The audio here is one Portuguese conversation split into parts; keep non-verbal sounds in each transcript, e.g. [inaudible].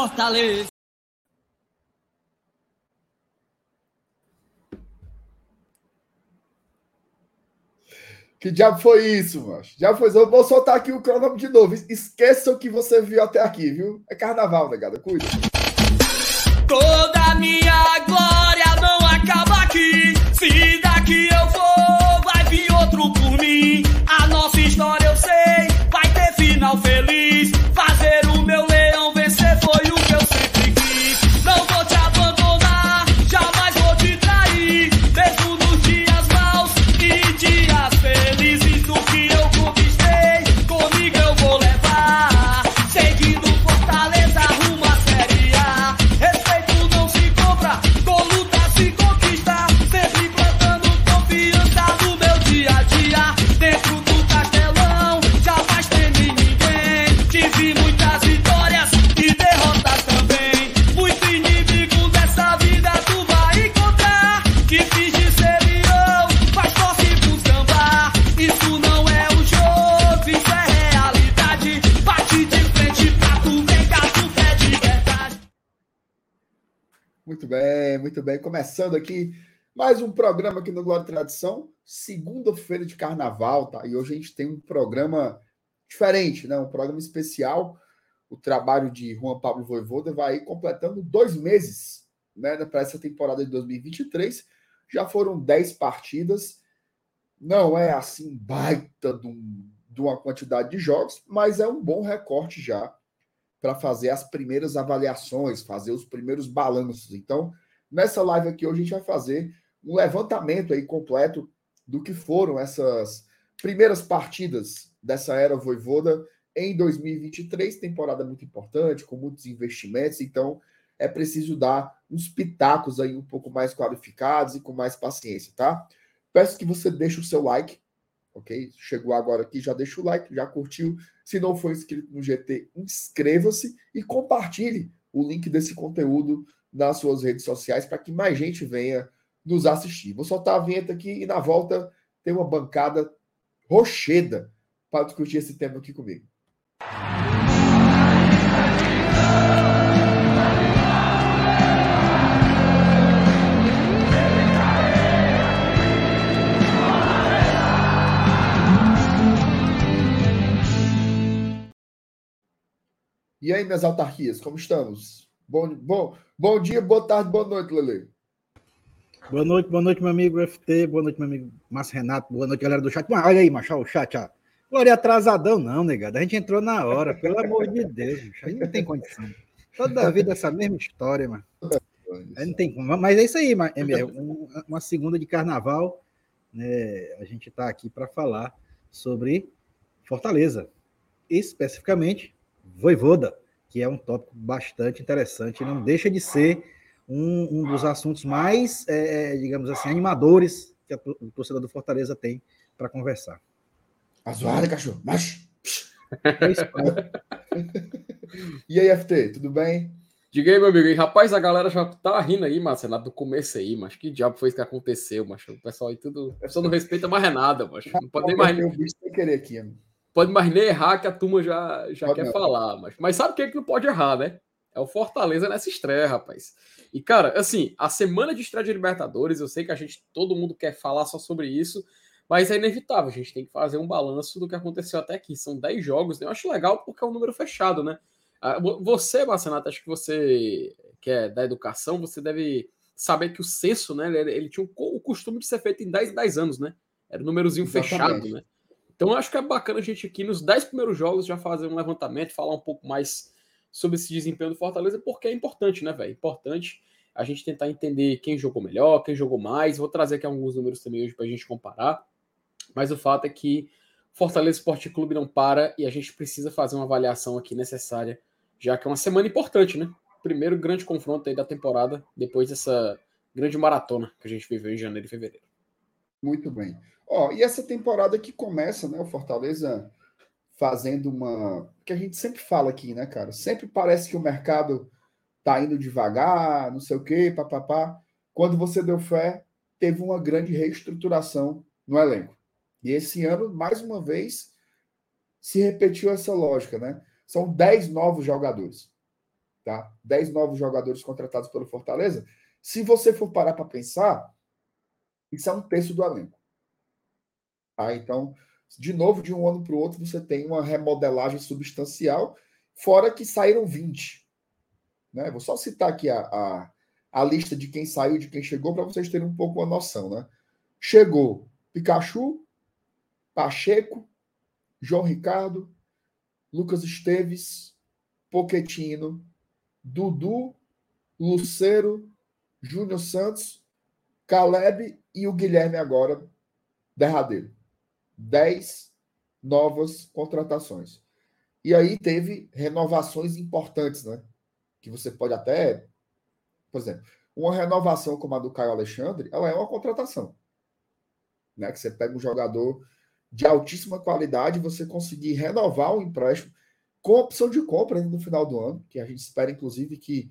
Fortaleza. Que diabo foi isso, mano? Já foi. Eu vou soltar aqui o cronômetro de novo. Esqueça o que você viu até aqui, viu? É carnaval, negada. Cuida. Toda minha glória não acaba aqui. Se daqui eu for, vai vir outro por mim. A nossa história eu sei, vai ter final feliz. Muito bem, muito bem. Começando aqui mais um programa aqui no Glória e Tradição, segunda-feira de carnaval, tá? E hoje a gente tem um programa diferente, né? Um programa especial. O trabalho de Juan Pablo Voivoda vai completando dois meses, né? Para essa temporada de 2023. Já foram dez partidas. Não é assim baita de, um- de uma quantidade de jogos, mas é um bom recorte já para fazer as primeiras avaliações, fazer os primeiros balanços. Então, nessa live aqui hoje a gente vai fazer um levantamento aí completo do que foram essas primeiras partidas dessa era Voivoda em 2023, temporada muito importante, com muitos investimentos, então é preciso dar uns pitacos aí um pouco mais qualificados e com mais paciência, tá? Peço que você deixe o seu like, ok? Chegou agora aqui, já deixa o like, já curtiu. Se não for inscrito no GT, inscreva-se e compartilhe o link desse conteúdo nas suas redes sociais para que mais gente venha nos assistir. Vou soltar a vinheta aqui e na volta tem uma bancada rocheda para discutir esse tema aqui comigo. E aí, minhas autarquias, como estamos? Bom, bom, bom dia, boa tarde, boa noite, Lele. Boa noite, boa noite, meu amigo FT, boa noite, meu amigo Márcio Renato, boa noite, galera do chat. Mas olha aí, macho, o chat, ó. Glória atrasadão, não, negado. A gente entrou na hora, pelo amor de Deus, bicho. Aí não tem condição. Toda a vida essa mesma história, mano. Não tem como. Mas é isso aí, MR, um- uma segunda de carnaval, né? A gente está aqui para falar sobre Fortaleza, especificamente Voivoda, que é um tópico bastante interessante, não deixa de ser um, um dos assuntos mais, é, digamos assim, animadores que a o torcedor do Fortaleza tem para conversar. Azuara, cachorro, macho. É [laughs] E aí, FT, tudo bem? Diga aí, meu amigo. E, rapaz, a galera já tá rindo aí, Marcelo, do começo aí, mas que diabo foi isso que aconteceu, macho? O pessoal aí tudo. O pessoal não respeita mais é nada, macho. Não pode nem mais, Eu vi sem querer aqui, amigo. Pode mais nem errar que a turma já, já Pode quer não. falar, mas, mas sabe o que, é que não pode errar, né? É o Fortaleza nessa estreia, rapaz. E, cara, assim, a semana de estreia de Libertadores, eu sei que a gente, todo mundo quer falar só sobre isso, mas é inevitável, a gente tem que fazer um balanço do que aconteceu até aqui. São 10 jogos, né? Eu acho legal porque é um número fechado, né? Ah, vo- Você, Marcenato, acho que você que é da educação, você deve saber que o censo, né? Ele, ele tinha o co- o costume de ser feito em 10 em 10 anos, né? Era um númerozinho Exatamente. fechado, né? Então acho que é bacana a gente aqui nos 10 primeiros jogos já fazer um levantamento, falar um pouco mais sobre esse desempenho do Fortaleza, porque é importante, né, velho? Importante a gente tentar entender quem jogou melhor, quem jogou mais. Vou trazer aqui alguns números também hoje para a gente comparar. Mas o fato é que Fortaleza Esporte Clube não para e a gente precisa fazer uma avaliação aqui necessária, já que é uma semana importante, né? Primeiro grande confronto aí da temporada, depois dessa grande maratona que a gente viveu em janeiro e fevereiro. Muito bem. Ó, e essa temporada que começa, né? O Fortaleza fazendo uma. Que a gente sempre fala aqui, né, cara? Sempre parece que o mercado tá indo devagar, não sei o quê, papapá. Quando você deu fé, teve uma grande reestruturação no elenco. E esse ano, mais uma vez, se repetiu essa lógica, né? São 10 novos jogadores. Tá? 10 novos jogadores contratados pelo Fortaleza. Se você for parar para pensar, isso é um terço do elenco. Tá? Então, de novo, de um ano para o outro, você tem uma remodelagem substancial, fora que saíram 20. Né? Vou só citar aqui a, a, a lista de quem saiu, de quem chegou, para vocês terem um pouco uma noção. Né? Chegou Pikachu, Pacheco, João Ricardo, Lucas Esteves, Poquetino, Dudu, Luceiro, Júnior Santos, Caleb e o Guilherme agora, derradeiro. 10 novas contratações. E aí teve renovações importantes, né? Que você pode até, por exemplo, uma renovação como a do Caio Alexandre, ela é uma contratação. Né? Que você pega um jogador de altíssima qualidade, você conseguir renovar o empréstimo com opção de compra no final do ano, que a gente espera, inclusive, que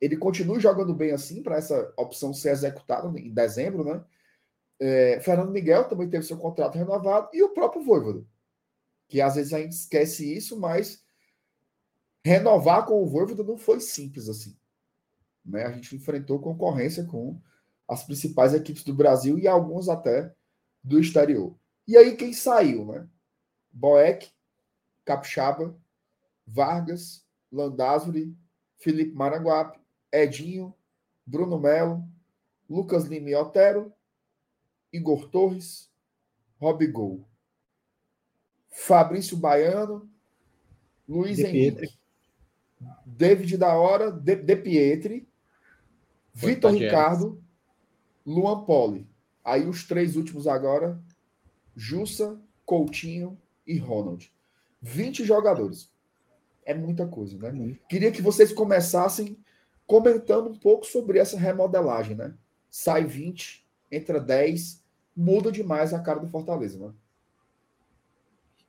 ele continue jogando bem assim, para essa opção ser executada em dezembro, né? É, Fernando Miguel também teve seu contrato renovado e o próprio Voivodo, que às vezes a gente esquece isso, mas renovar com o Voivodo não foi simples assim. Né? A gente enfrentou concorrência com as principais equipes do Brasil e algumas até do exterior. E aí quem saiu, né? Boeck, Capixaba, Vargas, Landázuri, Felipe Maranguape, Edinho, Bruno Melo, Lucas Lima e Otero, Igor Torres, Robigol, Fabrício Baiano, Luiz de Henrique, Pietri. David da Hora, De, de Pietri, Vitor Ricardo, Luan Poli. Aí os três últimos agora, Jussa, Coutinho e Ronald. 20 jogadores. É muita coisa, né? Queria que vocês começassem comentando um pouco sobre essa remodelagem, né? Sai 20, entra 10, muda demais a cara do Fortaleza, né?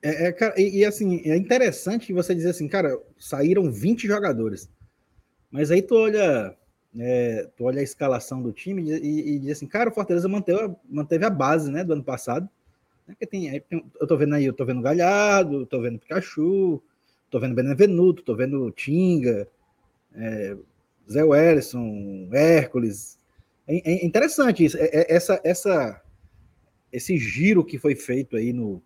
É, é cara, e, e, assim, é interessante você dizer assim, cara, saíram 20 jogadores. Mas aí tu olha, é, tu olha a escalação do time e, e, diz assim, cara, o Fortaleza manteve, manteve a base, né, do ano passado. Né, que tem, eu tô vendo aí, eu tô vendo Galhardo, tô vendo Pikachu, tô vendo Benevenuto, tô vendo Tinga, é, Zé Wellison, Hércules. É, é interessante isso, é, é, essa, essa, esse giro que foi feito aí no,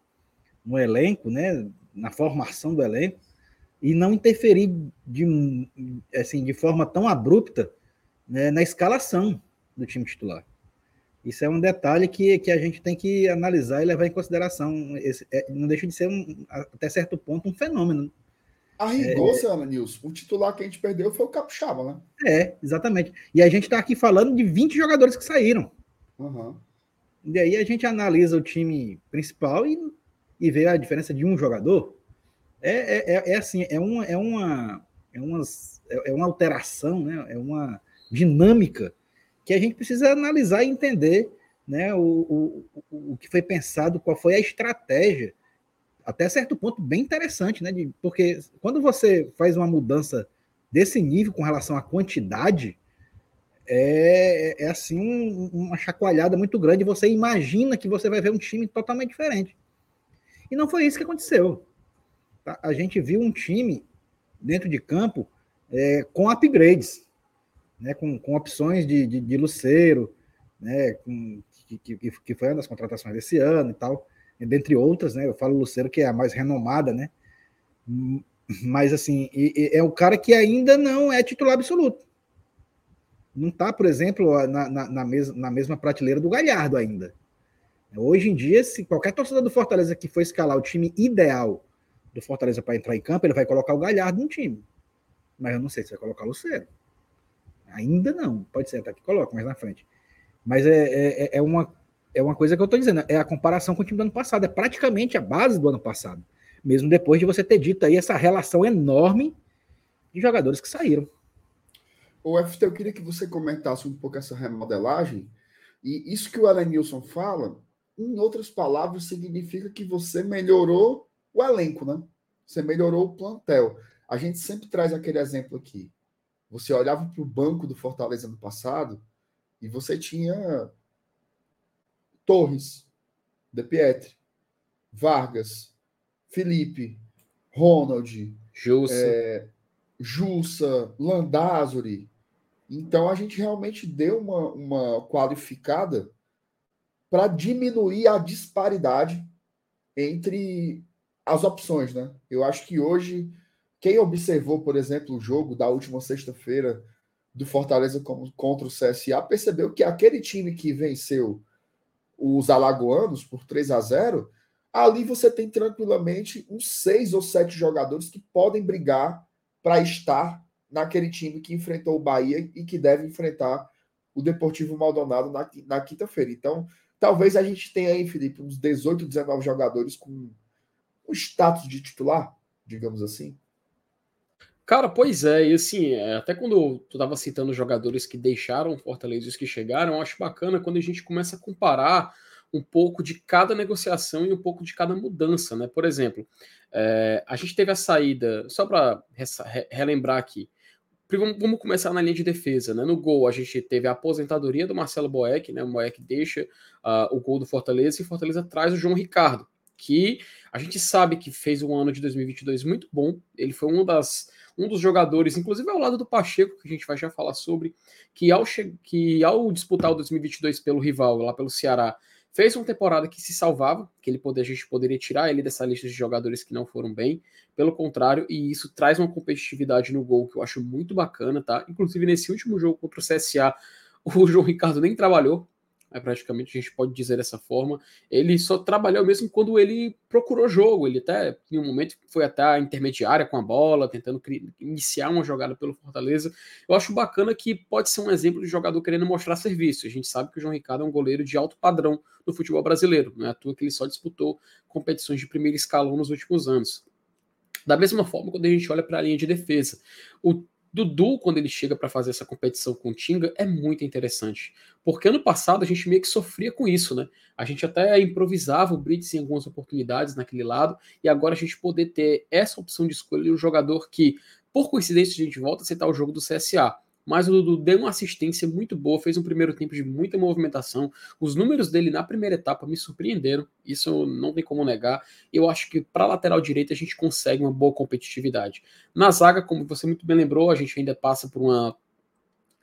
no elenco, né, na formação do elenco, e não interferir de, assim, de forma tão abrupta né, na escalação do time titular. Isso é um detalhe que, que a gente tem que analisar e levar em consideração. Esse, é, não deixa de ser, um, até certo ponto, um fenômeno. A rigor, é, Ana Nilson, o titular que a gente perdeu foi o Capixaba, né? É, exatamente. E a gente está aqui falando de 20 jogadores que saíram. Uhum. E aí a gente analisa o time principal e, e vê a diferença de um jogador. É, é, é, é assim, é uma, é, uma, é, umas, é, é uma alteração, né? é uma dinâmica que a gente precisa analisar e entender né, o, o, o que foi pensado, qual foi a estratégia até certo ponto bem interessante, né? De, porque quando você faz uma mudança desse nível com relação à quantidade, é, é assim um, uma chacoalhada muito grande. Você imagina que você vai ver um time totalmente diferente. E não foi isso que aconteceu. Tá? A gente viu um time dentro de campo é, com upgrades, né? com, com opções de, de, de Luceiro, né? Com, que, que, que foi uma das contratações desse ano e tal dentre outras, né? Eu falo Luceiro, que é a mais renomada, né? Mas, assim, é o cara que ainda não é titular absoluto. Não está, por exemplo, na, na, na, mes na mesma prateleira do Galhardo ainda. Hoje em dia, se qualquer torcedor do Fortaleza que for escalar o time ideal do Fortaleza para entrar em campo, ele vai colocar o Galhardo no time. Mas eu não sei se vai colocar o Luceiro. Ainda não. Pode ser até que coloque mais na frente. Mas é, é, é uma é uma coisa que eu estou dizendo, é a comparação com o time do ano passado, é praticamente a base do ano passado, mesmo depois de você ter dito aí essa relação enorme de jogadores que saíram. O FT, eu queria que você comentasse um pouco essa remodelagem, e isso que o Elenilson fala, em outras palavras, significa que você melhorou o elenco, né? Você melhorou o plantel. A gente sempre traz aquele exemplo aqui. Você olhava para o banco do Fortaleza no passado e você tinha Torres, De Pietri, Vargas, Felipe, Ronald, Jussa, é, Jussa, Landázuri. Então a gente realmente deu uma, uma qualificada para diminuir a disparidade entre as opções, né? Eu acho que hoje, quem observou, por exemplo, o jogo da última sexta-feira do Fortaleza contra o CSA, percebeu que aquele time que venceu os alagoanos por 3 a 0 ali você tem tranquilamente uns seis ou sete jogadores que podem brigar para estar naquele time que enfrentou o Bahia e que deve enfrentar o Deportivo Maldonado na, na quinta-feira. Então, talvez a gente tenha aí, Felipe, uns 18, 19 jogadores com o status de titular, digamos assim. Cara, pois é, e assim, é, até quando tu estava citando jogadores que deixaram Fortaleza e os que chegaram, acho bacana quando a gente começa a comparar um pouco de cada negociação e um pouco de cada mudança, né? Por exemplo, é, a gente teve a saída, só para relembrar aqui, vamos começar na linha de defesa, né? No gol, a gente teve a aposentadoria do Marcelo Boeck, né? O Boeck deixa uh, o gol do Fortaleza e Fortaleza traz o João Ricardo, que a gente sabe que fez um ano de 2022 muito bom. Ele foi um das um dos jogadores, inclusive ao lado do Pacheco, que a gente vai já falar sobre, que ao, que ao disputar o 2022 pelo rival, lá pelo Ceará, Fez uma temporada que se salvava, que ele poder, a gente poderia tirar ele dessa lista de jogadores que não foram bem. Pelo contrário, e isso traz uma competitividade no gol que eu acho muito bacana, tá? Inclusive nesse último jogo contra o CSA, [laughs] o João Ricardo nem trabalhou, é, praticamente a gente pode dizer dessa forma. Ele só trabalhou mesmo quando ele procurou jogo. Ele até, em um momento, foi até a intermediária com a bola, tentando iniciar uma jogada pelo Fortaleza. Eu acho bacana que pode ser um exemplo de jogador querendo mostrar serviço. A gente sabe que o João Ricardo é um goleiro de alto padrão no futebol brasileiro. Não é à toa que ele só disputou competições de primeiro escalão nos últimos anos. Da mesma forma, quando a gente olha para a linha de defesa, o Dudu, quando ele chega para fazer essa competição com o Tinga, é muito interessante. Porque ano passado a gente meio que sofria com isso, né? A gente até improvisava o Brits em algumas oportunidades naquele lado, e agora a gente poder ter essa opção de escolher um jogador que, por coincidência, a gente volta a citar o jogo do CSA mas o Dudu deu uma assistência muito boa, fez um primeiro tempo de muita movimentação. Os números dele na primeira etapa me surpreenderam, isso não tem como negar. Eu acho que para lateral direita a gente consegue uma boa competitividade. Na zaga, como você muito bem lembrou, a gente ainda passa por uma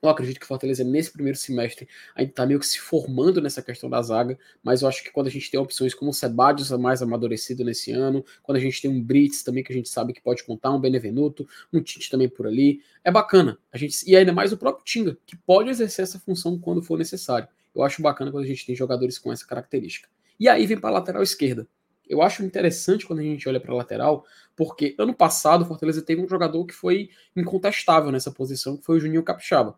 eu acredito que o Fortaleza, nesse primeiro semestre, ainda está meio que se formando nessa questão da zaga, mas eu acho que quando a gente tem opções como o Sebadios mais amadurecido nesse ano, quando a gente tem um Brits também que a gente sabe que pode contar, um Benevenuto, um Tite também por ali, é bacana. A gente, e ainda mais o próprio Tinga, que pode exercer essa função quando for necessário. Eu acho bacana quando a gente tem jogadores com essa característica. E aí vem para a lateral esquerda. Eu acho interessante quando a gente olha para a lateral, porque ano passado o Fortaleza teve um jogador que foi incontestável nessa posição, que foi o Juninho Capixaba.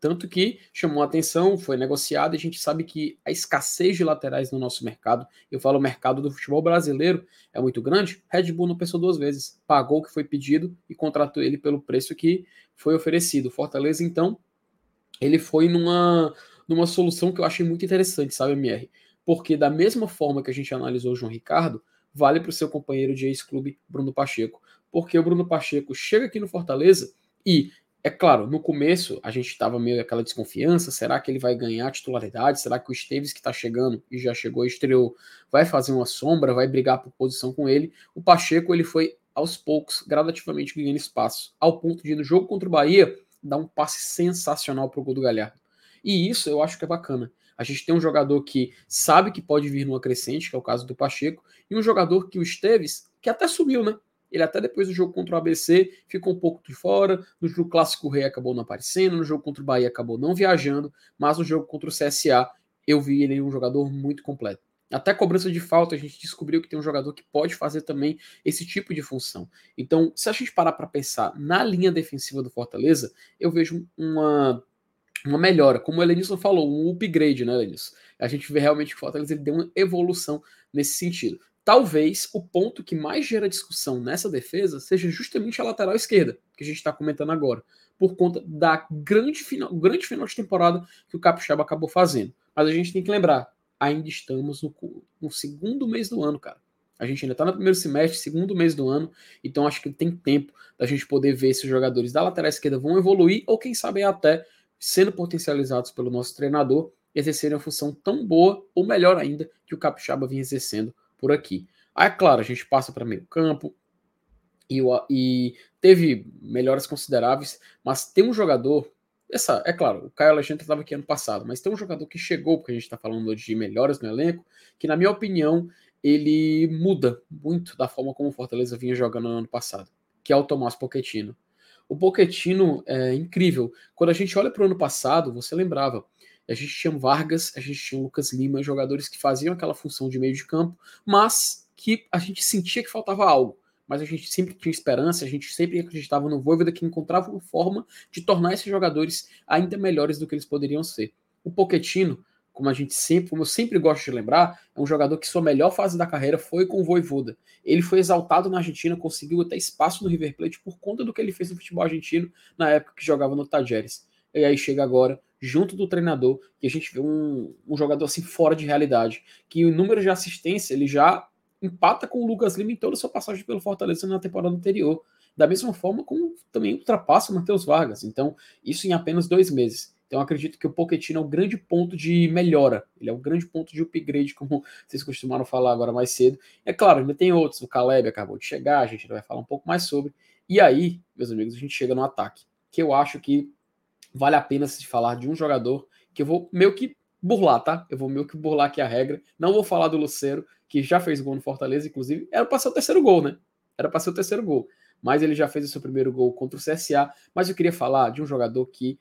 Tanto que chamou atenção, foi negociado, e a gente sabe que a escassez de laterais no nosso mercado, eu falo o mercado do futebol brasileiro, é muito grande. Red Bull não pensou duas vezes, pagou o que foi pedido e contratou ele pelo preço que foi oferecido. Fortaleza, então, ele foi numa, numa solução que eu achei muito interessante, sabe, MR? Porque da mesma forma que a gente analisou o João Ricardo, vale para o seu companheiro de ex-clube, Bruno Pacheco. Porque o Bruno Pacheco chega aqui no Fortaleza e é claro, no começo a gente estava meio aquela desconfiança: será que ele vai ganhar titularidade? Será que o Esteves, que está chegando e já chegou estreou, vai fazer uma sombra, vai brigar por posição com ele? O Pacheco ele foi aos poucos, gradativamente ganhando espaço, ao ponto de no jogo contra o Bahia dar um passe sensacional para o gol do Galhardo. E isso eu acho que é bacana. A gente tem um jogador que sabe que pode vir numa crescente, que é o caso do Pacheco, e um jogador que o Esteves, que até subiu, né? Ele até depois do jogo contra o ABC ficou um pouco de fora. No jogo clássico Rei acabou não aparecendo, no jogo contra o Bahia acabou não viajando, mas no jogo contra o CSA eu vi ele um jogador muito completo. Até cobrança de falta, a gente descobriu que tem um jogador que pode fazer também esse tipo de função. Então, se a gente parar para pensar na linha defensiva do Fortaleza, eu vejo uma, uma melhora. Como o Elenilson falou, um upgrade, né, Elenilson? A gente vê realmente que o Fortaleza ele deu uma evolução nesse sentido talvez o ponto que mais gera discussão nessa defesa seja justamente a lateral esquerda, que a gente está comentando agora, por conta da grande final, grande final de temporada que o Capixaba acabou fazendo. Mas a gente tem que lembrar, ainda estamos no, no segundo mês do ano, cara. A gente ainda está no primeiro semestre, segundo mês do ano, então acho que tem tempo da gente poder ver se os jogadores da lateral esquerda vão evoluir ou quem sabe até sendo potencializados pelo nosso treinador exercerem uma função tão boa ou melhor ainda que o Capixaba vinha exercendo por aqui. Aí, claro, a gente passa para meio campo. e, e teve melhoras consideráveis, mas tem um jogador essa, é claro, o Caio Alexandre estava aqui ano passado, mas tem um jogador que chegou, porque a gente está falando de melhores no elenco, que na minha opinião ele muda muito da forma como o Fortaleza vinha jogando no ano passado, que é o Tomás Pochettino. O Pochettino é incrível. Quando a gente olha para o ano passado, você lembrava, a gente tinha Vargas, a gente tinha Lucas Lima, jogadores que faziam aquela função de meio de campo, mas que a gente sentia que faltava algo mas a gente sempre tinha esperança, a gente sempre acreditava no Voivoda que encontrava uma forma de tornar esses jogadores ainda melhores do que eles poderiam ser. O Pochettino, como a gente sempre, como eu sempre gosto de lembrar, é um jogador que sua melhor fase da carreira foi com o Voivoda. Ele foi exaltado na Argentina, conseguiu até espaço no River Plate por conta do que ele fez no futebol argentino na época que jogava no Tajeres. E aí chega agora, junto do treinador, que a gente vê um, um jogador assim fora de realidade, que o número de assistência ele já empata com o Lucas Lima em toda a sua passagem pelo Fortaleza na temporada anterior. Da mesma forma como também ultrapassa o Matheus Vargas. Então, isso em apenas dois meses. Então, acredito que o Pochettino é um grande ponto de melhora. Ele é um grande ponto de upgrade, como vocês costumaram falar agora mais cedo. É claro, ainda tem outros. O Caleb acabou de chegar, a gente vai falar um pouco mais sobre. E aí, meus amigos, a gente chega no ataque. Que eu acho que vale a pena se falar de um jogador que eu vou meio que burlar, tá? Eu vou meio que burlar aqui a regra. Não vou falar do Lucero, que já fez gol no Fortaleza, inclusive. Era para ser o terceiro gol, né? Era para ser o terceiro gol. Mas ele já fez o seu primeiro gol contra o CSA. Mas eu queria falar de um jogador que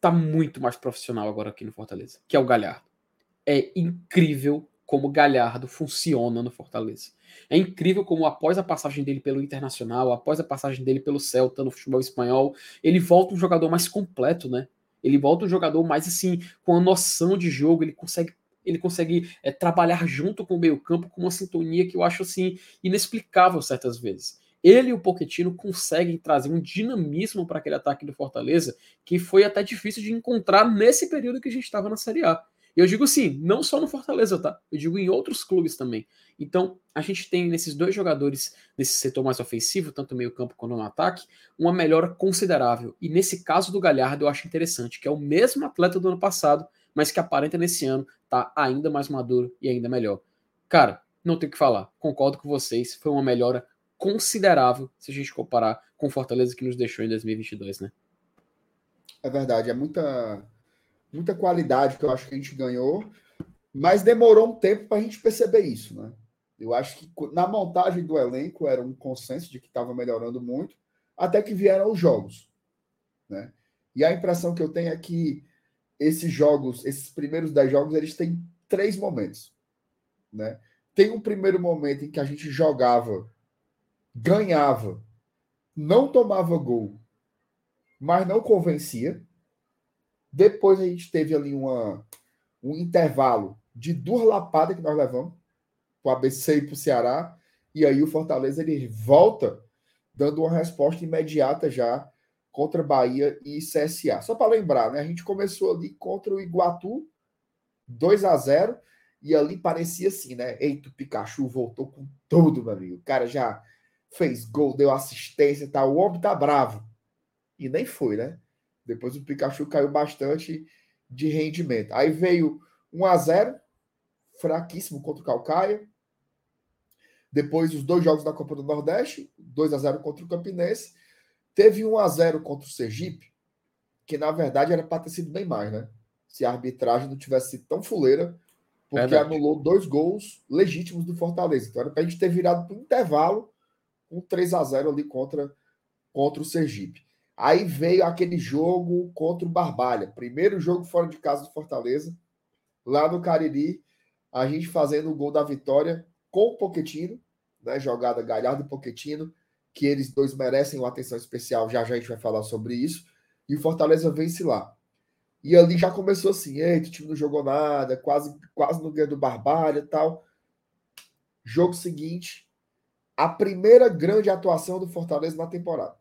tá muito mais profissional agora aqui no Fortaleza, que é o Galhardo. É incrível como Galhardo funciona no Fortaleza. É incrível como após a passagem dele pelo Internacional, após a passagem dele pelo Celta no futebol espanhol, ele volta um jogador mais completo, né? Ele volta um jogador mais assim, com a noção de jogo, ele consegue ele consegue é, trabalhar junto com o meio-campo com uma sintonia que eu acho assim inexplicável certas vezes. Ele e o Pochettino conseguem trazer um dinamismo para aquele ataque do Fortaleza que foi até difícil de encontrar nesse período que a gente estava na Série A. E eu digo assim, não só no Fortaleza, tá? Eu digo em outros clubes também. Então, a gente tem nesses dois jogadores, nesse setor mais ofensivo, tanto meio-campo quanto no ataque, uma melhora considerável. E nesse caso do Galhardo, eu acho interessante, que é o mesmo atleta do ano passado, mas que aparenta nesse ano tá ainda mais maduro e ainda melhor. Cara, não tem o que falar. Concordo com vocês, foi uma melhora considerável se a gente comparar com o Fortaleza que nos deixou em 2022, né? É verdade, é muita muita qualidade que eu acho que a gente ganhou, mas demorou um tempo para a gente perceber isso, né? Eu acho que na montagem do elenco era um consenso de que estava melhorando muito, até que vieram os jogos, né? E a impressão que eu tenho é que esses jogos, esses primeiros dez jogos, eles têm três momentos, né? Tem um primeiro momento em que a gente jogava, ganhava, não tomava gol, mas não convencia, depois a gente teve ali uma, um intervalo de duas lapadas que nós levamos, para o ABC e para o Ceará, e aí o Fortaleza ele volta dando uma resposta imediata já contra Bahia e CSA. Só para lembrar, né? A gente começou ali contra o Iguatu, 2 a 0 e ali parecia assim, né? Eita, o Pikachu voltou com tudo, meu amigo. O cara já fez gol, deu assistência, tá? O homem tá bravo. E nem foi, né? Depois o Pikachu caiu bastante de rendimento. Aí veio 1 a 0 fraquíssimo contra o Calcaia. Depois os dois jogos da Copa do Nordeste, 2 a 0 contra o Campinense. Teve 1 a 0 contra o Sergipe, que na verdade era para ter sido bem mais, né? Se a arbitragem não tivesse sido tão fuleira, porque verdade. anulou dois gols legítimos do Fortaleza. Então era para a gente ter virado para o intervalo um 3 a 0 ali contra, contra o Sergipe. Aí veio aquele jogo contra o Barbalha, primeiro jogo fora de casa do Fortaleza, lá no Cariri, a gente fazendo o gol da vitória com o Poquetino, né, jogada Galhardo e Poquetino, que eles dois merecem uma atenção especial, já já a gente vai falar sobre isso, e o Fortaleza vence lá. E ali já começou assim, eita, o time não jogou nada, quase, quase no ganho do Barbalha e tal. Jogo seguinte, a primeira grande atuação do Fortaleza na temporada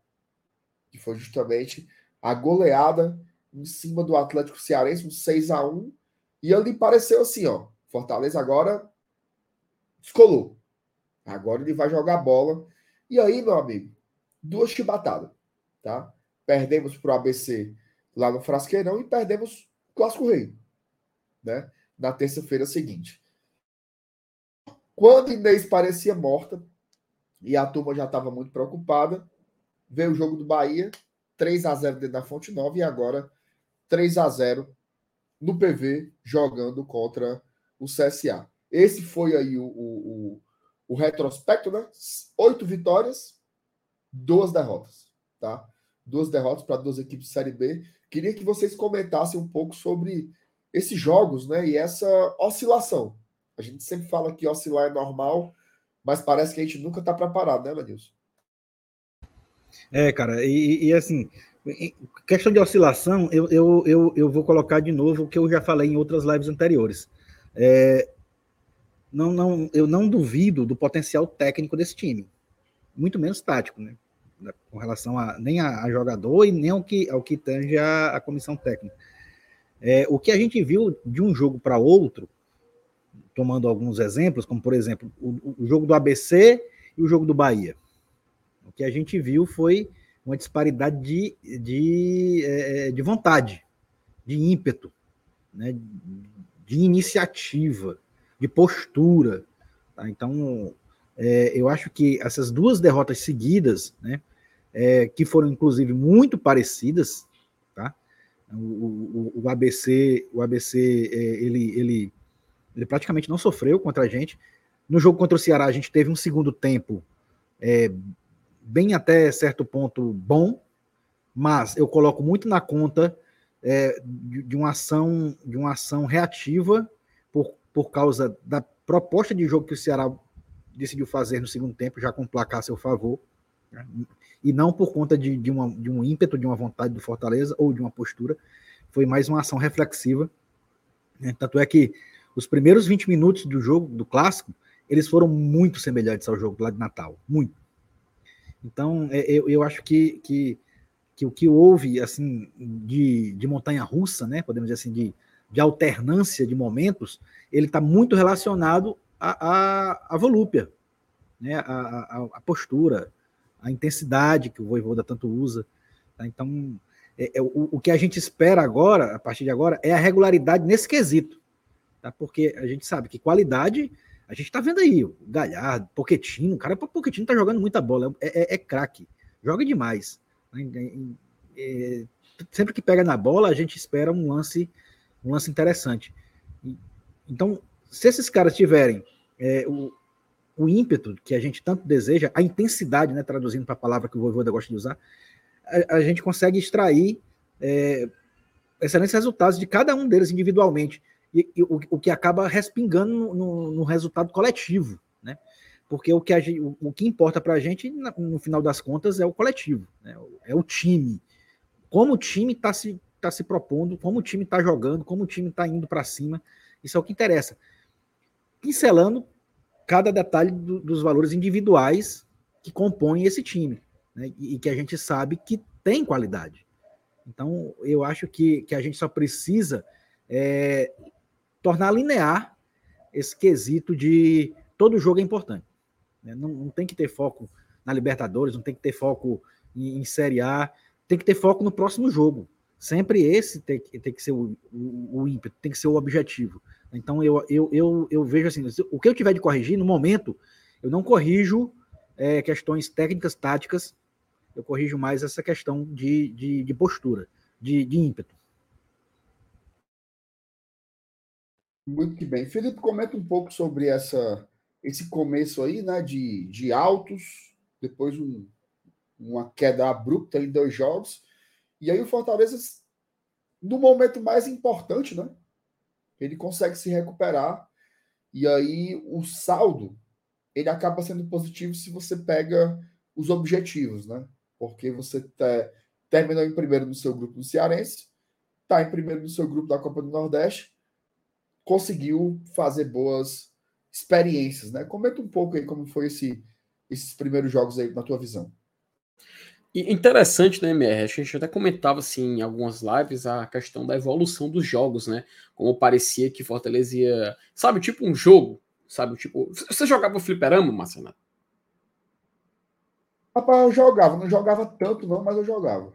que foi justamente a goleada em cima do Atlético Cearense, um 6 a 1 E ali pareceu assim, ó. Fortaleza agora descolou. Agora ele vai jogar bola. E aí, meu amigo, duas chibatadas, tá? Perdemos para o ABC lá no Frasqueirão e perdemos o Clássico Rei, né? Na terça-feira seguinte. Quando Inês parecia morta, e a turma já estava muito preocupada. Veio o jogo do Bahia, 3 a 0 dentro da Fonte Nova e agora 3 a 0 no PV jogando contra o CSA. Esse foi aí o, o, o, o retrospecto, né? Oito vitórias, duas derrotas, tá? Duas derrotas para duas equipes de Série B. Queria que vocês comentassem um pouco sobre esses jogos, né? E essa oscilação. A gente sempre fala que oscilar é normal, mas parece que a gente nunca está preparado, né, Manilson? É, cara, e, e, assim, questão de oscilação, eu, eu, eu, eu vou colocar de novo o que eu já falei em outras lives anteriores. É, não, não, eu não duvido do potencial técnico desse time, muito menos tático, né? Com relação a nem a, a jogador e nem ao que, ao que tange a, a comissão técnica. É, o que a gente viu de um jogo para outro, tomando alguns exemplos, como por exemplo o, o jogo do ABC e o jogo do Bahia. O que a gente viu foi uma disparidade de, de, é, de vontade, de ímpeto, né, de iniciativa, de postura. Tá? Então, é, eu acho que essas duas derrotas seguidas, né, é, que foram inclusive muito parecidas, tá? O, o, o ABC, o ABC, é, ele, ele, ele praticamente não sofreu contra a gente. No jogo contra o Ceará, a gente teve um segundo tempo é, bem até certo ponto bom, mas eu coloco muito na conta é, de, de, uma ação de uma ação reativa por, por causa da proposta de jogo que o Ceará decidiu fazer no segundo tempo, já com placar a seu favor, né? e não por conta de, de, uma, de um ímpeto, de uma vontade do Fortaleza ou de uma postura, foi mais uma ação reflexiva. Né? Tanto é que os primeiros 20 minutos do jogo, do clássico, eles foram muito semelhantes ao jogo lá de Natal, muito. Então, é, eu, eu acho que, que, que o que houve, assim, de, de montanha-russa, né, podemos dizer assim, de, de alternância de momentos, ele está muito relacionado à, à volúpia, né, à, à, postura, à intensidade que o Voivoda tanto usa. Tá? Então, é, é, o, o que a gente espera agora, a partir de agora, é a regularidade nesse quesito. Tá? Porque a gente sabe que qualidade a gente tá vendo aí, o Galhardo, Poquetino, cara, o Poquetino tá jogando muita bola, é, é, é craque, joga demais. É, sempre que pega na bola, a gente espera um lance, um lance interessante. Então, se esses caras tiverem é, o, o ímpeto que a gente tanto deseja, a intensidade, né, traduzindo para a palavra que o Voivoda gosta de usar, a, a gente consegue extrair é, excelentes resultados de cada um deles individualmente e, e o, o, que acaba respingando no, no, no, resultado coletivo, né? Porque o que, a, o, o que importa para a gente, no final das contas, é o coletivo, né? é o time. Como o time está se, tá se propondo, como o time está jogando, como o time está indo para cima, isso é o que interessa. Pincelando cada detalhe do, dos valores individuais que compõem esse time, né? e, e que a gente sabe que tem qualidade. Então, eu acho que, que a gente só precisa é, tornar linear esse quesito de todo jogo é importante. Né? Não, não, tem que ter foco na Libertadores, não tem que ter foco em, em Série A, tem que ter foco no próximo jogo. Sempre esse tem, tem que ser o, o, o, ímpeto, tem que ser o objetivo. Então eu, eu, eu, eu vejo assim, o que eu tiver de corrigir, no momento, eu não corrijo é, questões técnicas, táticas, eu corrijo mais essa questão de, de, de postura, de, de ímpeto. Muito que bem. Felipe, comenta um pouco sobre essa, esse começo aí, né, de, de altos, depois um, uma queda abrupta em dois jogos, e aí o Fortaleza, no momento mais importante, né, ele consegue se recuperar, e aí o saldo, ele acaba sendo positivo se você pega os objetivos, né, porque você te, terminou em primeiro no seu grupo do Cearense, está em primeiro no seu grupo da Copa do Nordeste, conseguiu fazer boas experiências, né? Comenta um pouco aí como foi esse, esses primeiros jogos aí na tua visão. E interessante, né, MR? A gente até comentava assim em algumas lives a questão da evolução dos jogos, né? Como parecia que Fortaleza ia. Sabe, tipo um jogo, sabe? Tipo. Você jogava fliperama, Marcelo? Rapaz, eu jogava, não jogava tanto, não, mas eu jogava.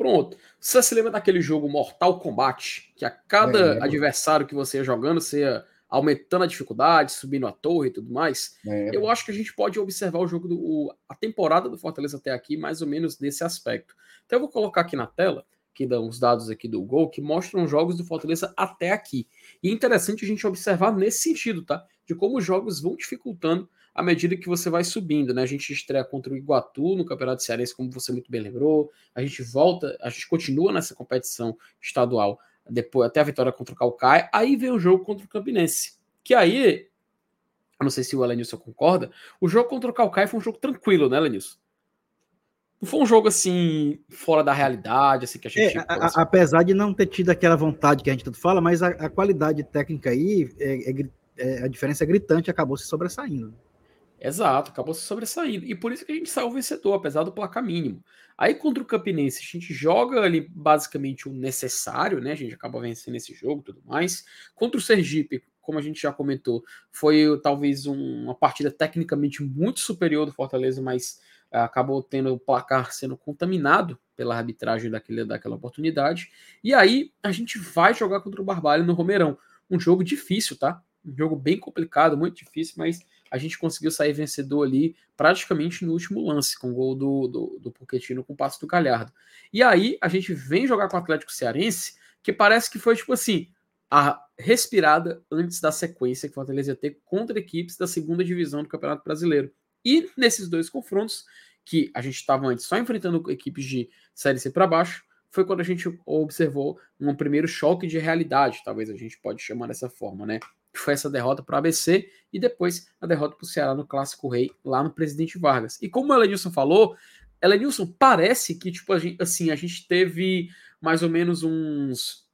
Pronto. Você se lembra daquele jogo Mortal Kombat? Que a cada é, adversário que você ia jogando, você ia aumentando a dificuldade, subindo a torre e tudo mais. É. Eu acho que a gente pode observar o jogo do o, a temporada do Fortaleza até aqui, mais ou menos nesse aspecto. Então eu vou colocar aqui na tela que dão os dados aqui do gol, que mostram os jogos do Fortaleza até aqui. E é interessante a gente observar nesse sentido, tá? De como os jogos vão dificultando à medida que você vai subindo, né? A gente estreia contra o Iguatu no Campeonato Cearense, como você muito bem lembrou. A gente volta, a gente continua nessa competição estadual depois até a vitória contra o Calcaia. Aí vem o jogo contra o Campinense, que aí, eu não sei se o Elenilson concorda, o jogo contra o Calcaia foi um jogo tranquilo, né, Elenilson? Não foi um jogo assim, fora da realidade, assim, que a gente. É, a, a, apesar de não ter tido aquela vontade que a gente tanto fala, mas a, a qualidade técnica aí, é, é, é, a diferença é gritante acabou se sobressaindo. Exato, acabou se sobressaindo. E por isso que a gente saiu vencedor, apesar do placar mínimo. Aí contra o Campinense, a gente joga ali basicamente o necessário, né? A gente acaba vencendo esse jogo e tudo mais. Contra o Sergipe, como a gente já comentou, foi talvez um, uma partida tecnicamente muito superior do Fortaleza, mas acabou tendo o placar sendo contaminado pela arbitragem daquele, daquela oportunidade. E aí a gente vai jogar contra o Barbalho no Romeirão. Um jogo difícil, tá? Um jogo bem complicado, muito difícil, mas a gente conseguiu sair vencedor ali praticamente no último lance, com o gol do, do, do Pochettino com o passo do Galhardo. E aí a gente vem jogar com o Atlético Cearense, que parece que foi tipo assim, a respirada antes da sequência que o Fortaleza ia ter contra equipes da segunda divisão do Campeonato Brasileiro. E nesses dois confrontos, que a gente estava antes só enfrentando equipes de Série C para baixo, foi quando a gente observou um primeiro choque de realidade, talvez a gente pode chamar dessa forma, né? Foi essa derrota para o ABC e depois a derrota para o Ceará no Clássico Rei, lá no Presidente Vargas. E como o Elenilson falou, Elenilson, parece que, tipo, a gente, assim, a gente teve mais ou menos uns.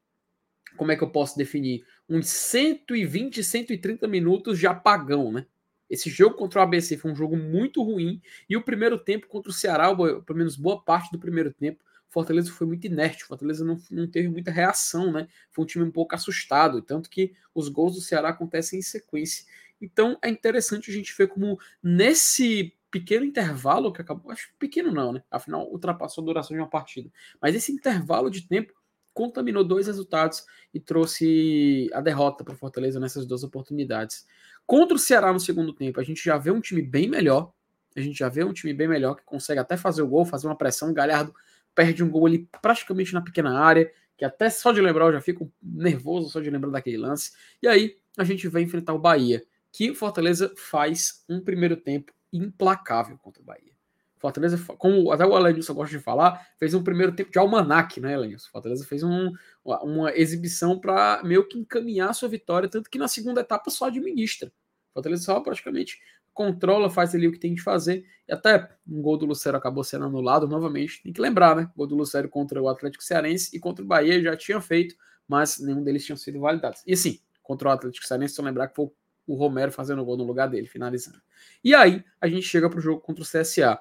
Como é que eu posso definir? Uns 120, 130 minutos de apagão, né? Esse jogo contra o ABC foi um jogo muito ruim e o primeiro tempo contra o Ceará, pelo menos boa parte do primeiro tempo, Fortaleza foi muito inerte, Fortaleza não, não teve muita reação, né? Foi um time um pouco assustado, tanto que os gols do Ceará acontecem em sequência. Então é interessante a gente ver como nesse pequeno intervalo que acabou, acho pequeno não, né? Afinal, ultrapassou a duração de uma partida. Mas esse intervalo de tempo contaminou dois resultados e trouxe a derrota para o Fortaleza nessas duas oportunidades. Contra o Ceará no segundo tempo, a gente já vê um time bem melhor. A gente já vê um time bem melhor que consegue até fazer o gol, fazer uma pressão. O Galhardo perde um gol ali praticamente na pequena área, que até só de lembrar eu já fico nervoso só de lembrar daquele lance. E aí a gente vai enfrentar o Bahia, que o Fortaleza faz um primeiro tempo implacável contra o Bahia. Fortaleza, como até o Elenilson gosta de falar, fez um primeiro tempo de almanac, né, Elenilson? Fortaleza fez um, uma exibição para meio que encaminhar a sua vitória, tanto que na segunda etapa só administra. Fortaleza só praticamente controla, faz ali o que tem de fazer, e até um gol do Lucero acabou sendo anulado novamente. Tem que lembrar, né? Gol do Lucero contra o Atlético Cearense e contra o Bahia já tinha feito, mas nenhum deles tinha sido validados. E assim, contra o Atlético Cearense, só lembrar que foi o Romero fazendo o gol no lugar dele, finalizando. E aí, a gente chega para o jogo contra o CSA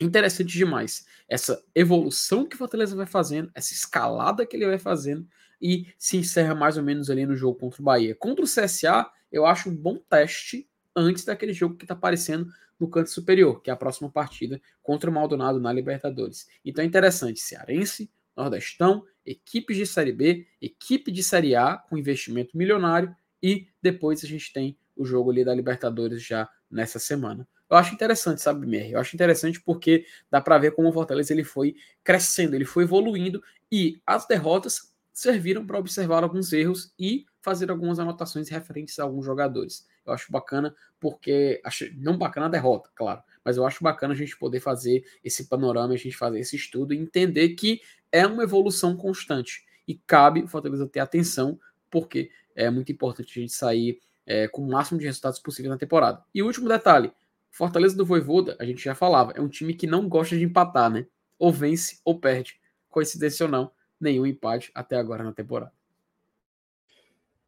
interessante demais essa evolução que o Fortaleza vai fazendo, essa escalada que ele vai fazendo e se encerra mais ou menos ali no jogo contra o Bahia. Contra o CSA, eu acho um bom teste antes daquele jogo que está aparecendo no canto superior, que é a próxima partida contra o Maldonado na Libertadores. Então é interessante, Cearense, Nordestão, equipes de Série B, equipe de Série A com investimento milionário e depois a gente tem o jogo ali da Libertadores já nessa semana. Eu acho interessante, sabe, Mer? Eu acho interessante porque dá para ver como o Fortaleza ele foi crescendo, ele foi evoluindo e as derrotas serviram para observar alguns erros e fazer algumas anotações referentes a alguns jogadores. Eu acho bacana porque acho não bacana a derrota, claro, mas eu acho bacana a gente poder fazer esse panorama, a gente fazer esse estudo e entender que é uma evolução constante e cabe o Fortaleza ter atenção porque é muito importante a gente sair é, com o máximo de resultados possível na temporada. E último detalhe, Fortaleza do Voivoda, a gente já falava, é um time que não gosta de empatar, né? Ou vence ou perde. Coincidência ou não, nenhum empate até agora na temporada.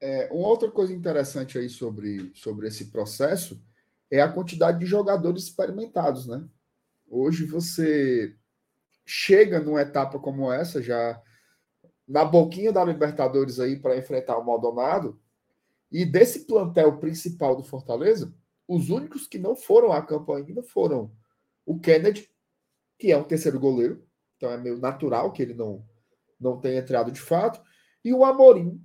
É, uma outra coisa interessante aí sobre, sobre esse processo é a quantidade de jogadores experimentados, né? Hoje você chega numa etapa como essa, já na boquinha da Libertadores aí para enfrentar o Maldonado, e desse plantel principal do Fortaleza, os únicos que não foram a campo ainda foram o Kennedy, que é um terceiro goleiro, então é meio natural que ele não, não tenha entrado de fato, e o Amorim,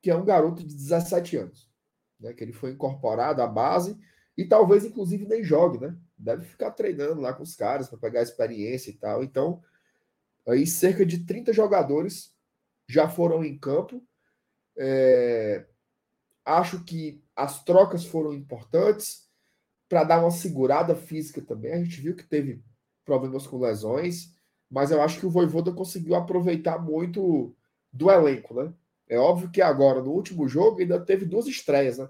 que é um garoto de 17 anos. né? Que ele foi incorporado à base e talvez, inclusive, nem jogue, né? Deve ficar treinando lá com os caras para pegar experiência e tal. Então, aí cerca de 30 jogadores já foram em campo. É... Acho que as trocas foram importantes para dar uma segurada física também. A gente viu que teve problemas com lesões, mas eu acho que o Voivoda conseguiu aproveitar muito do elenco, né? É óbvio que agora, no último jogo, ainda teve duas estreias, né?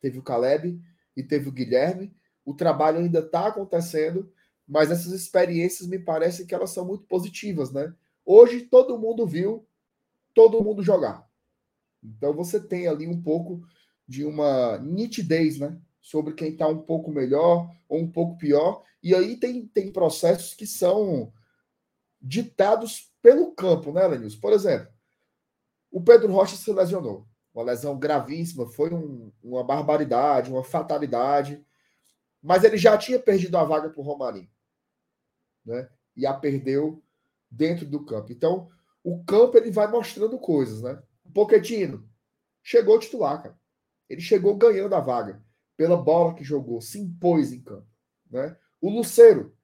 Teve o Caleb e teve o Guilherme. O trabalho ainda está acontecendo, mas essas experiências me parecem que elas são muito positivas, né? Hoje todo mundo viu todo mundo jogar. Então você tem ali um pouco de uma nitidez, né? Sobre quem está um pouco melhor ou um pouco pior. E aí tem, tem processos que são ditados pelo campo, né, Lenilson? Por exemplo, o Pedro Rocha se lesionou. Uma lesão gravíssima, foi um, uma barbaridade, uma fatalidade. Mas ele já tinha perdido a vaga para o Romarinho. Né? E a perdeu dentro do campo. Então, o campo ele vai mostrando coisas, né? O Poquetino chegou titular, cara. Ele chegou ganhando a vaga pela bola que jogou, se impôs em campo, né? O Luceiro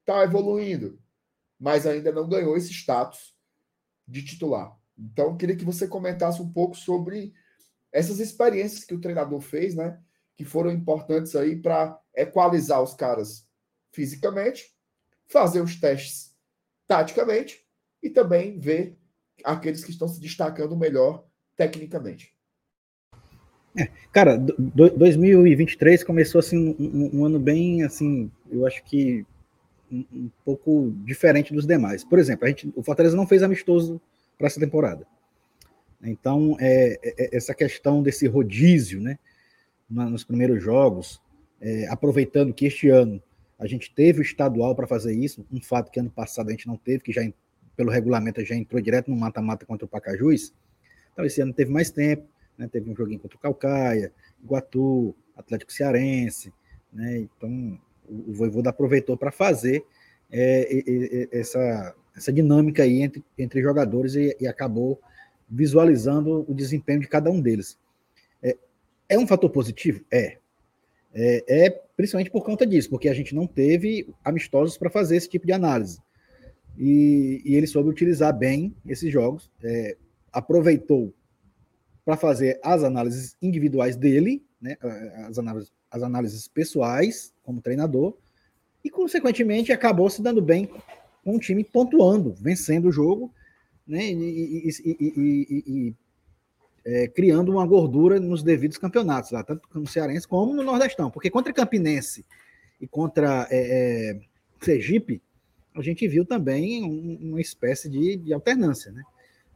está evoluindo, mas ainda não ganhou esse status de titular. Então, queria que você comentasse um pouco sobre essas experiências que o treinador fez, né? Que foram importantes aí para equalizar os caras fisicamente, fazer os testes taticamente e também ver aqueles que estão se destacando melhor tecnicamente. É, cara, do, 2023 começou assim um, um, ano bem assim, eu acho que um, um, pouco diferente dos demais. Por exemplo, a gente, o Fortaleza não fez amistoso para essa temporada. Então, é, é, é, essa questão desse rodízio, né, nos primeiros jogos, é, aproveitando que este ano a gente teve o estadual para fazer isso, um fato que ano passado a gente não teve, que já pelo regulamento já entrou direto no mata-mata contra o Pacajus. Então, esse ano teve mais tempo, né, teve um joguinho contra o Calcaia, Iguatu, Atlético Cearense, né, então o, o Voivoda aproveitou para fazer é, essa, essa dinâmica aí entre, entre jogadores e, e, acabou visualizando o desempenho de cada um deles. É, é um fator positivo? É. é. é. principalmente por conta disso, porque a gente não teve amistosos para fazer esse tipo de análise. E, e ele soube utilizar bem esses jogos, é, aproveitou para fazer as análises individuais dele, né, as, análises, as análises pessoais como treinador, e consequentemente acabou se dando bem com o time pontuando, vencendo o jogo, né? E, e, e, e é, criando uma gordura nos devidos campeonatos, lá, tanto no Cearense como no Nordestão. Porque contra Campinense e contra é, é, Sergipe, a gente viu também um, uma espécie de, de alternância. Né?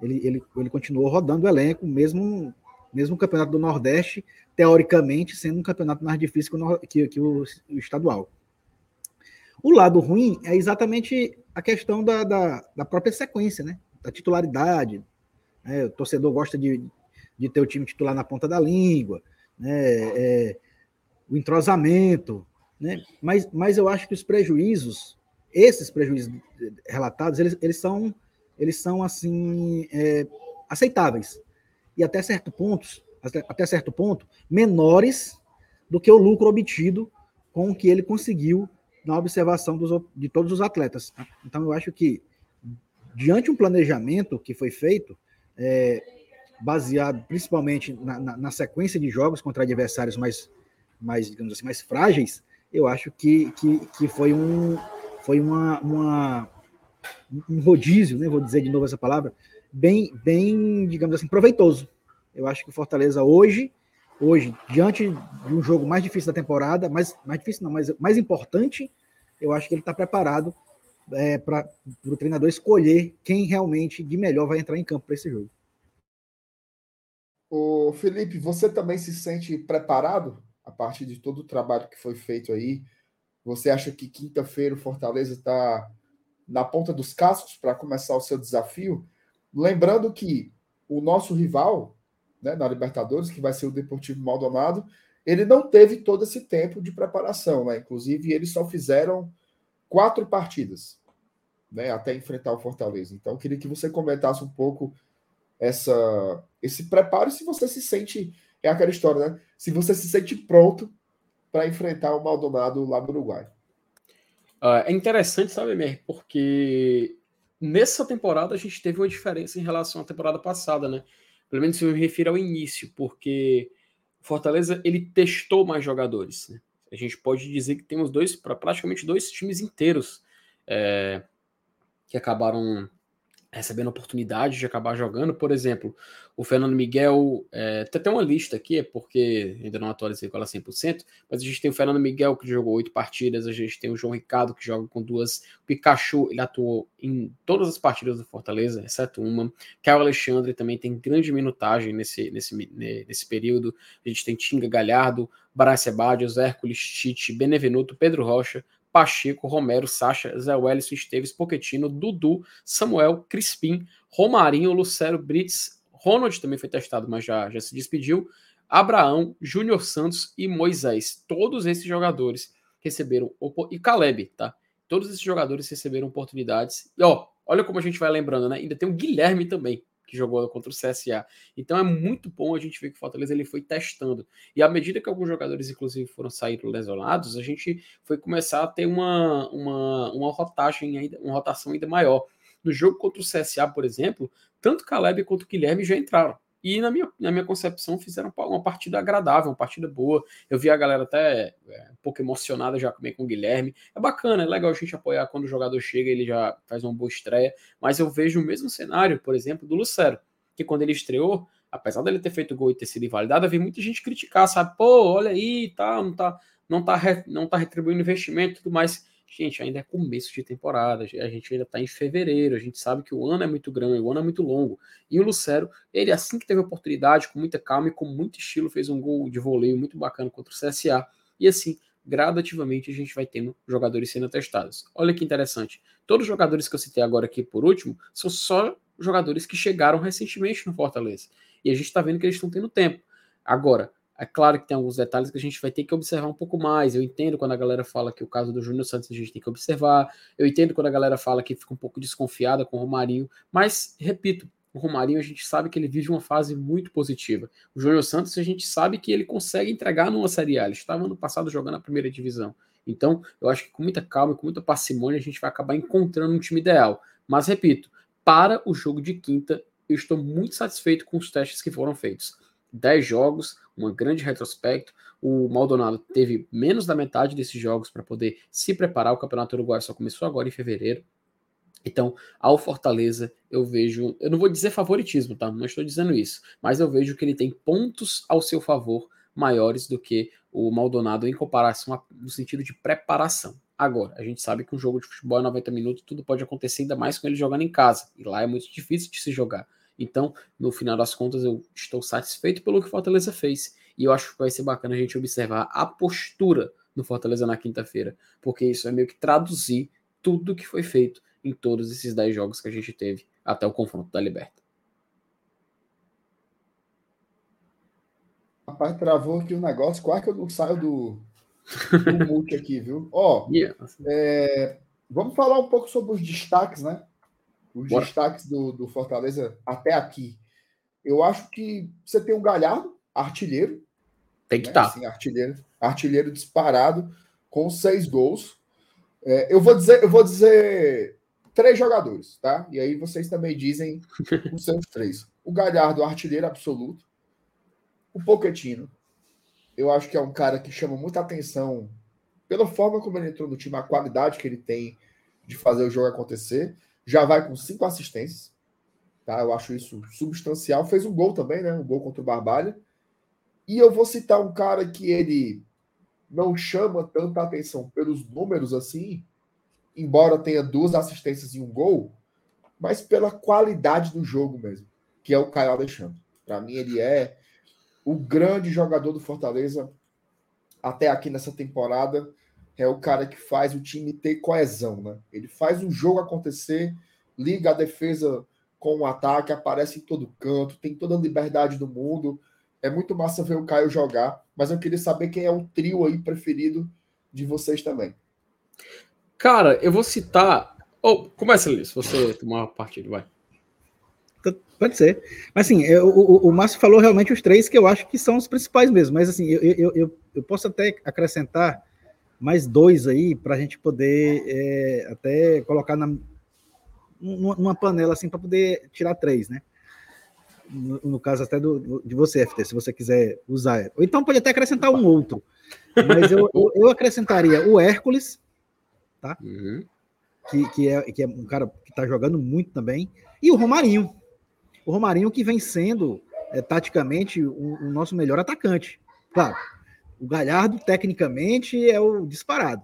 Ele, ele, ele continuou rodando o elenco, mesmo, mesmo o campeonato do Nordeste, teoricamente, sendo um campeonato mais difícil que o, que, que o estadual. O lado ruim é exatamente a questão da, da, da própria sequência, né? Da titularidade. Né? O torcedor gosta de, de ter o time titular na ponta da língua, né? É, o entrosamento, né? Mas, mas eu acho que os prejuízos, esses prejuízos relatados, eles, eles são eles são assim é, aceitáveis e até certo ponto, até, até certo ponto, menores do que o lucro obtido com o que ele conseguiu na observação dos, de todos os atletas. Tá? Então, eu acho que, diante um planejamento que foi feito, é, baseado principalmente na, na, na, sequência de jogos contra adversários mais, mais digamos assim, mais frágeis, eu acho que, que, que foi, um, foi uma, uma, um rodízio, né, vou dizer de novo essa palavra, bem, bem, digamos assim, proveitoso. Eu acho que o Fortaleza hoje hoje, diante de um jogo mais difícil da temporada, mais, mais difícil não, mas mais importante, eu acho que ele está preparado é, para o treinador escolher quem realmente de melhor vai entrar em campo para esse jogo. O Felipe, você também se sente preparado a partir de todo o trabalho que foi feito aí? Você acha que quinta-feira o Fortaleza está na ponta dos cascos para começar o seu desafio? Lembrando que o nosso rival, né, na Libertadores, que vai ser o Deportivo Maldonado, ele não teve todo esse tempo de preparação, né? Inclusive, eles só fizeram quatro partidas, né, até enfrentar o Fortaleza. Então, queria que você comentasse um pouco essa, esse preparo, se você se sente é aquela história, né? Se você se sente pronto para enfrentar o Maldonado lá no Uruguai. Uh, é interessante, sabe, Mer, porque nessa temporada a gente teve uma diferença em relação à temporada passada, né? Pelo menos se eu me refiro ao início, porque Fortaleza ele testou mais jogadores. Né? A gente pode dizer que temos dois, praticamente dois times inteiros é, que acabaram recebendo oportunidade de acabar jogando. Por exemplo, o Fernando Miguel, é, tem até uma lista aqui, é porque ainda não atualizei com ela 100%, mas a gente tem o Fernando Miguel, que jogou oito partidas, a gente tem o João Ricardo, que joga com duas, o Pikachu, ele atuou em todas as partidas do Fortaleza, exceto uma, Caio Alexandre também tem grande minutagem nesse, nesse, nesse período, a gente tem Tinga Galhardo, Baracia Badios, Hércules, Tite, Benevenuto, Pedro Rocha, Pacheco, Romero, Sacha, Zé Wellison, Esteves, Poquetino, Dudu, Samuel, Crispim, Romarinho, Lucero, Brits, Ronald também foi testado, mas já, já se despediu, Abraão, Júnior Santos e Moisés. Todos esses jogadores receberam, e Caleb, tá? Todos esses jogadores receberam oportunidades. E ó, olha como a gente vai lembrando, né? Ainda tem o Guilherme também, que jogou contra o CSA. Então é muito bom a gente ver que o Fortaleza ele foi testando. E à medida que alguns jogadores, inclusive, foram sair lesionados, a gente foi começar a ter uma, uma, uma rotagem ainda, uma rotação ainda maior. No jogo contra o CSA, por exemplo, tanto Caleb quanto Guilherme já entraram. E na minha, na minha concepção fizeram uma partida agradável, uma partida boa. Eu vi a galera até é, um pouco emocionada já também com o Guilherme. É bacana, é legal a gente apoiar quando o jogador chega ele já faz uma boa estreia. Mas eu vejo o mesmo cenário, por exemplo, do Lucero, que quando ele estreou, apesar dele ter feito gol e ter sido invalidado, havia muita gente criticar, sabe? Pô, olha aí, tá, não tá, não tá, não tá retribuindo investimento e tudo mais. Gente, ainda é começo de temporada, a gente ainda está em fevereiro, a gente sabe que o ano é muito grande, o ano é muito longo. E o Lucero, ele assim que teve oportunidade, com muita calma e com muito estilo, fez um gol de voleio muito bacana contra o CSA. E assim, gradativamente a gente vai tendo jogadores sendo testados. Olha que interessante. Todos os jogadores que eu citei agora aqui por último são só jogadores que chegaram recentemente no Fortaleza. E a gente está vendo que eles estão tendo tempo. Agora, é claro que tem alguns detalhes que a gente vai ter que observar um pouco mais. Eu entendo quando a galera fala que o caso do Júnior Santos a gente tem que observar. Eu entendo quando a galera fala que fica um pouco desconfiada com o Romarinho. Mas, repito, o Romarinho a gente sabe que ele vive uma fase muito positiva. O Júnior Santos a gente sabe que ele consegue entregar numa Série A. Ele estava ano passado jogando a primeira divisão. Então, eu acho que com muita calma, com muita parcimônia, a gente vai acabar encontrando um time ideal. Mas, repito, para o jogo de quinta, eu estou muito satisfeito com os testes que foram feitos. 10 jogos, um grande retrospecto. O Maldonado teve menos da metade desses jogos para poder se preparar. O Campeonato Uruguai só começou agora em fevereiro. Então, ao Fortaleza, eu vejo. Eu não vou dizer favoritismo, tá? Não estou dizendo isso. Mas eu vejo que ele tem pontos ao seu favor maiores do que o Maldonado em comparação a, no sentido de preparação. Agora, a gente sabe que um jogo de futebol é 90 minutos, tudo pode acontecer, ainda mais com ele jogando em casa. E lá é muito difícil de se jogar. Então, no final das contas, eu estou satisfeito pelo que o Fortaleza fez. E eu acho que vai ser bacana a gente observar a postura do Fortaleza na quinta-feira, porque isso é meio que traduzir tudo que foi feito em todos esses 10 jogos que a gente teve até o confronto da Liberta. Rapaz, travou aqui o um negócio, quase que eu não saio do, do [laughs] multi aqui, viu? Ó, yeah. é, vamos falar um pouco sobre os destaques, né? Os Bora. destaques do, do Fortaleza até aqui. Eu acho que você tem um Galhardo, artilheiro. Tem que estar. Né? Tá. Assim, artilheiro, artilheiro disparado, com seis gols. É, eu vou dizer, eu vou dizer três jogadores, tá? E aí vocês também dizem [laughs] os seus três. O Galhardo, artilheiro absoluto. O Poquetino, eu acho que é um cara que chama muita atenção pela forma como ele entrou no time, a qualidade que ele tem de fazer o jogo acontecer já vai com cinco assistências. Tá? Eu acho isso substancial. Fez um gol também, né? Um gol contra o Barbalha. E eu vou citar um cara que ele não chama tanta atenção pelos números assim, embora tenha duas assistências e um gol, mas pela qualidade do jogo mesmo, que é o Caio Alexandre. Para mim, ele é o grande jogador do Fortaleza até aqui nessa temporada é o cara que faz o time ter coesão, né? Ele faz o jogo acontecer, liga a defesa com o ataque, aparece em todo canto, tem toda a liberdade do mundo. É muito massa ver o Caio jogar, mas eu queria saber quem é o trio aí preferido de vocês também. Cara, eu vou citar. Oh, começa ali, se você tomar uma partida, vai. Pode ser. Mas assim, eu, o, o Márcio falou realmente os três que eu acho que são os principais mesmo. Mas assim, eu, eu, eu, eu posso até acrescentar mais dois aí para a gente poder é, até colocar na, numa panela assim para poder tirar três, né? No, no caso até do, de você, FT, se você quiser usar. Ou então pode até acrescentar um outro. Mas eu, eu, eu acrescentaria o Hércules, tá? Uhum. Que, que, é, que é um cara que está jogando muito também. E o Romarinho. O Romarinho que vem sendo, é, taticamente, o, o nosso melhor atacante. Claro, o Galhardo, tecnicamente, é o disparado.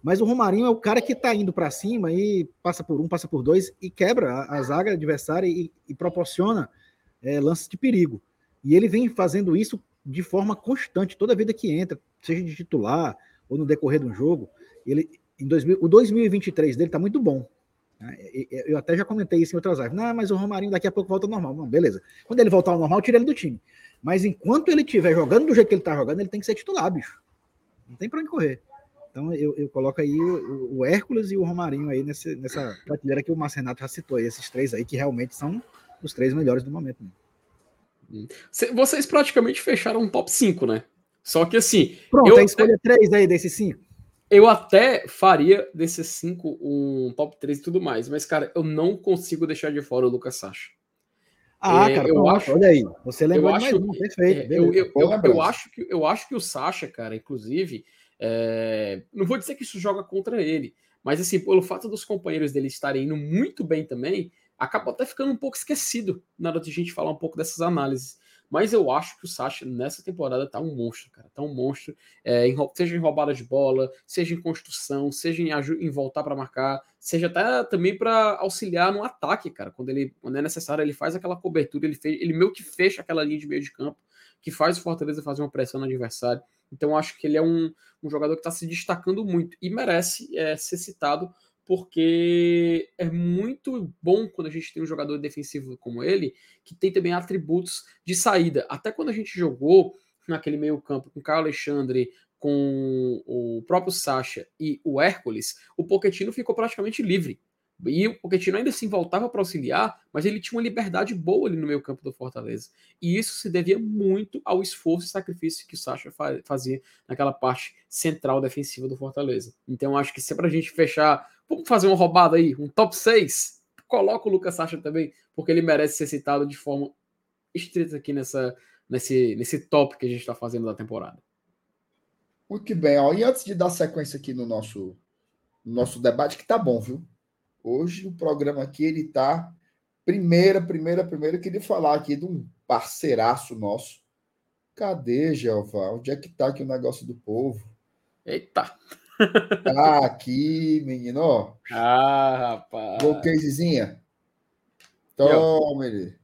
Mas o Romarinho é o cara que está indo para cima e passa por um, passa por dois e quebra a, zaga adversária e, e proporciona é, lances de perigo. E ele vem fazendo isso de forma constante, toda vida que entra, seja de titular ou no decorrer de um jogo. Ele, em 2000, o 2023 dele está muito bom. Né? Eu até já comentei isso em outras lives. Não, mas o Romarinho daqui a pouco volta ao normal. Não, beleza. Quando ele voltar ao normal, tira ele do time. Mas enquanto ele estiver jogando do jeito que ele está jogando, ele tem que ser titular, bicho. Não tem para onde correr. Então eu, eu coloco aí o, o, Hércules e o Romarinho aí nesse, nessa prateleira que o Márcio Renato já citou aí, esses três aí que realmente são os três melhores do momento. Né? Vocês praticamente fecharam um top 5, né? Só que assim. Pronto, eu escolha três aí desses cinco. Eu até faria desses cinco um top 3 e tudo mais, mas, cara, eu não consigo deixar de fora o Lucas Sacha. Ah, é, cara, eu acho, olha aí. Você lembrou eu acho, mais um, perfeito. É, eu, eu, eu, eu, acho que, eu acho que o Sacha, cara, inclusive, é, não vou dizer que isso joga contra ele, mas assim, pelo fato dos companheiros dele estarem indo muito bem também, acabou até ficando um pouco esquecido na hora de a gente falar um pouco dessas análises. Mas eu acho que o Sacha nessa temporada tá um monstro, cara. Tá um monstro. É, em, seja em roubada de bola, seja em construção, seja em, em voltar para marcar, seja até também para auxiliar no ataque, cara. Quando, ele, quando é necessário, ele faz aquela cobertura, ele, ele meio que fecha aquela linha de meio de campo, que faz o Fortaleza fazer uma pressão no adversário. Então, acho que ele é um, um jogador que está se destacando muito e merece é, ser citado porque é muito bom quando a gente tem um jogador defensivo como ele, que tem também atributos de saída. Até quando a gente jogou naquele meio-campo com o Caio Alexandre, com o próprio Sacha e o Hércules, o Pochettino ficou praticamente livre. E o Pochettino ainda assim voltava para auxiliar, mas ele tinha uma liberdade boa ali no meio campo do Fortaleza. E isso se devia muito ao esforço e sacrifício que o Sacha fazia naquela parte central defensiva do Fortaleza. Então acho que se é para a gente fechar, vamos fazer uma roubada aí, um top 6, coloca o Lucas Sacha também, porque ele merece ser citado de forma estrita aqui nessa, nesse, nesse top que a gente está fazendo da temporada. Muito bem, ó. e antes de dar sequência aqui no nosso, no nosso debate, que tá bom, viu? Hoje o programa aqui ele tá primeira, primeira, primeira queria falar aqui de um parceiraço nosso. Cadê, Jeová? Onde é que tá aqui o negócio do povo? Eita. Tá aqui, menino. Ah, rapaz. Golcasezinha. Toma ele.